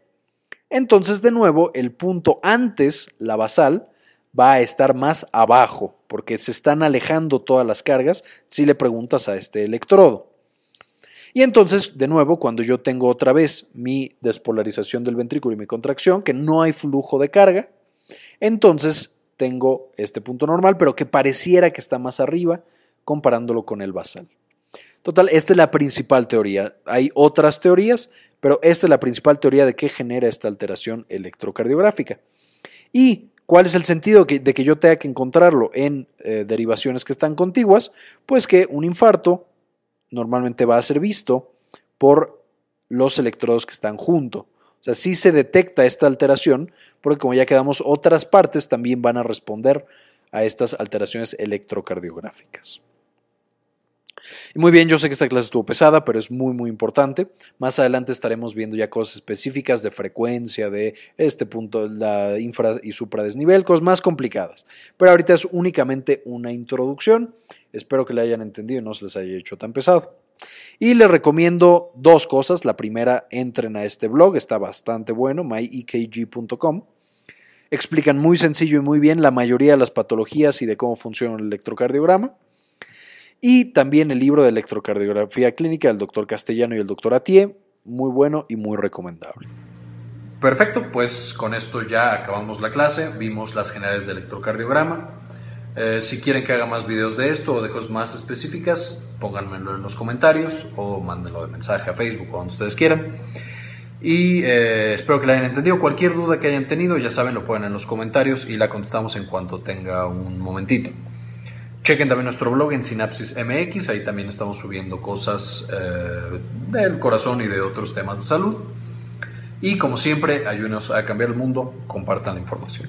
Entonces de nuevo el punto antes, la basal, va a estar más abajo, porque se están alejando todas las cargas si le preguntas a este electrodo. Y entonces, de nuevo, cuando yo tengo otra vez mi despolarización del ventrículo y mi contracción, que no hay flujo de carga, entonces tengo este punto normal, pero que pareciera que está más arriba comparándolo con el basal. Total, esta es la principal teoría. Hay otras teorías, pero esta es la principal teoría de qué genera esta alteración electrocardiográfica. ¿Y cuál es el sentido de que yo tenga que encontrarlo en eh, derivaciones que están contiguas? Pues que un infarto normalmente va a ser visto por los electrodos que están junto. Sea, sí se detecta esta alteración, porque como ya quedamos, otras partes también van a responder a estas alteraciones electrocardiográficas. Y muy bien, yo sé que esta clase estuvo pesada, pero es muy, muy importante. Más adelante estaremos viendo ya cosas específicas de frecuencia, de este punto, la infra y supradesnivel, cosas más complicadas. Pero ahorita es únicamente una introducción. Espero que le hayan entendido y no se les haya hecho tan pesado. Y les recomiendo dos cosas. La primera, entren a este blog, está bastante bueno, myekg.com. Explican muy sencillo y muy bien la mayoría de las patologías y de cómo funciona el electrocardiograma. Y también el libro de electrocardiografía clínica del doctor Castellano y el doctor Atié, muy bueno y muy recomendable. Perfecto, pues con esto ya acabamos la clase, vimos las generales de electrocardiograma. Eh, si quieren que haga más videos de esto o de cosas más específicas, pónganmelo en los comentarios o mándenlo de mensaje a Facebook o donde ustedes quieran. Y eh, espero que la hayan entendido. Cualquier duda que hayan tenido, ya saben, lo ponen en los comentarios y la contestamos en cuanto tenga un momentito. Chequen también nuestro blog en Sinapsis MX, ahí también estamos subiendo cosas eh, del corazón y de otros temas de salud. Y como siempre, ayúdenos a cambiar el mundo, compartan la información.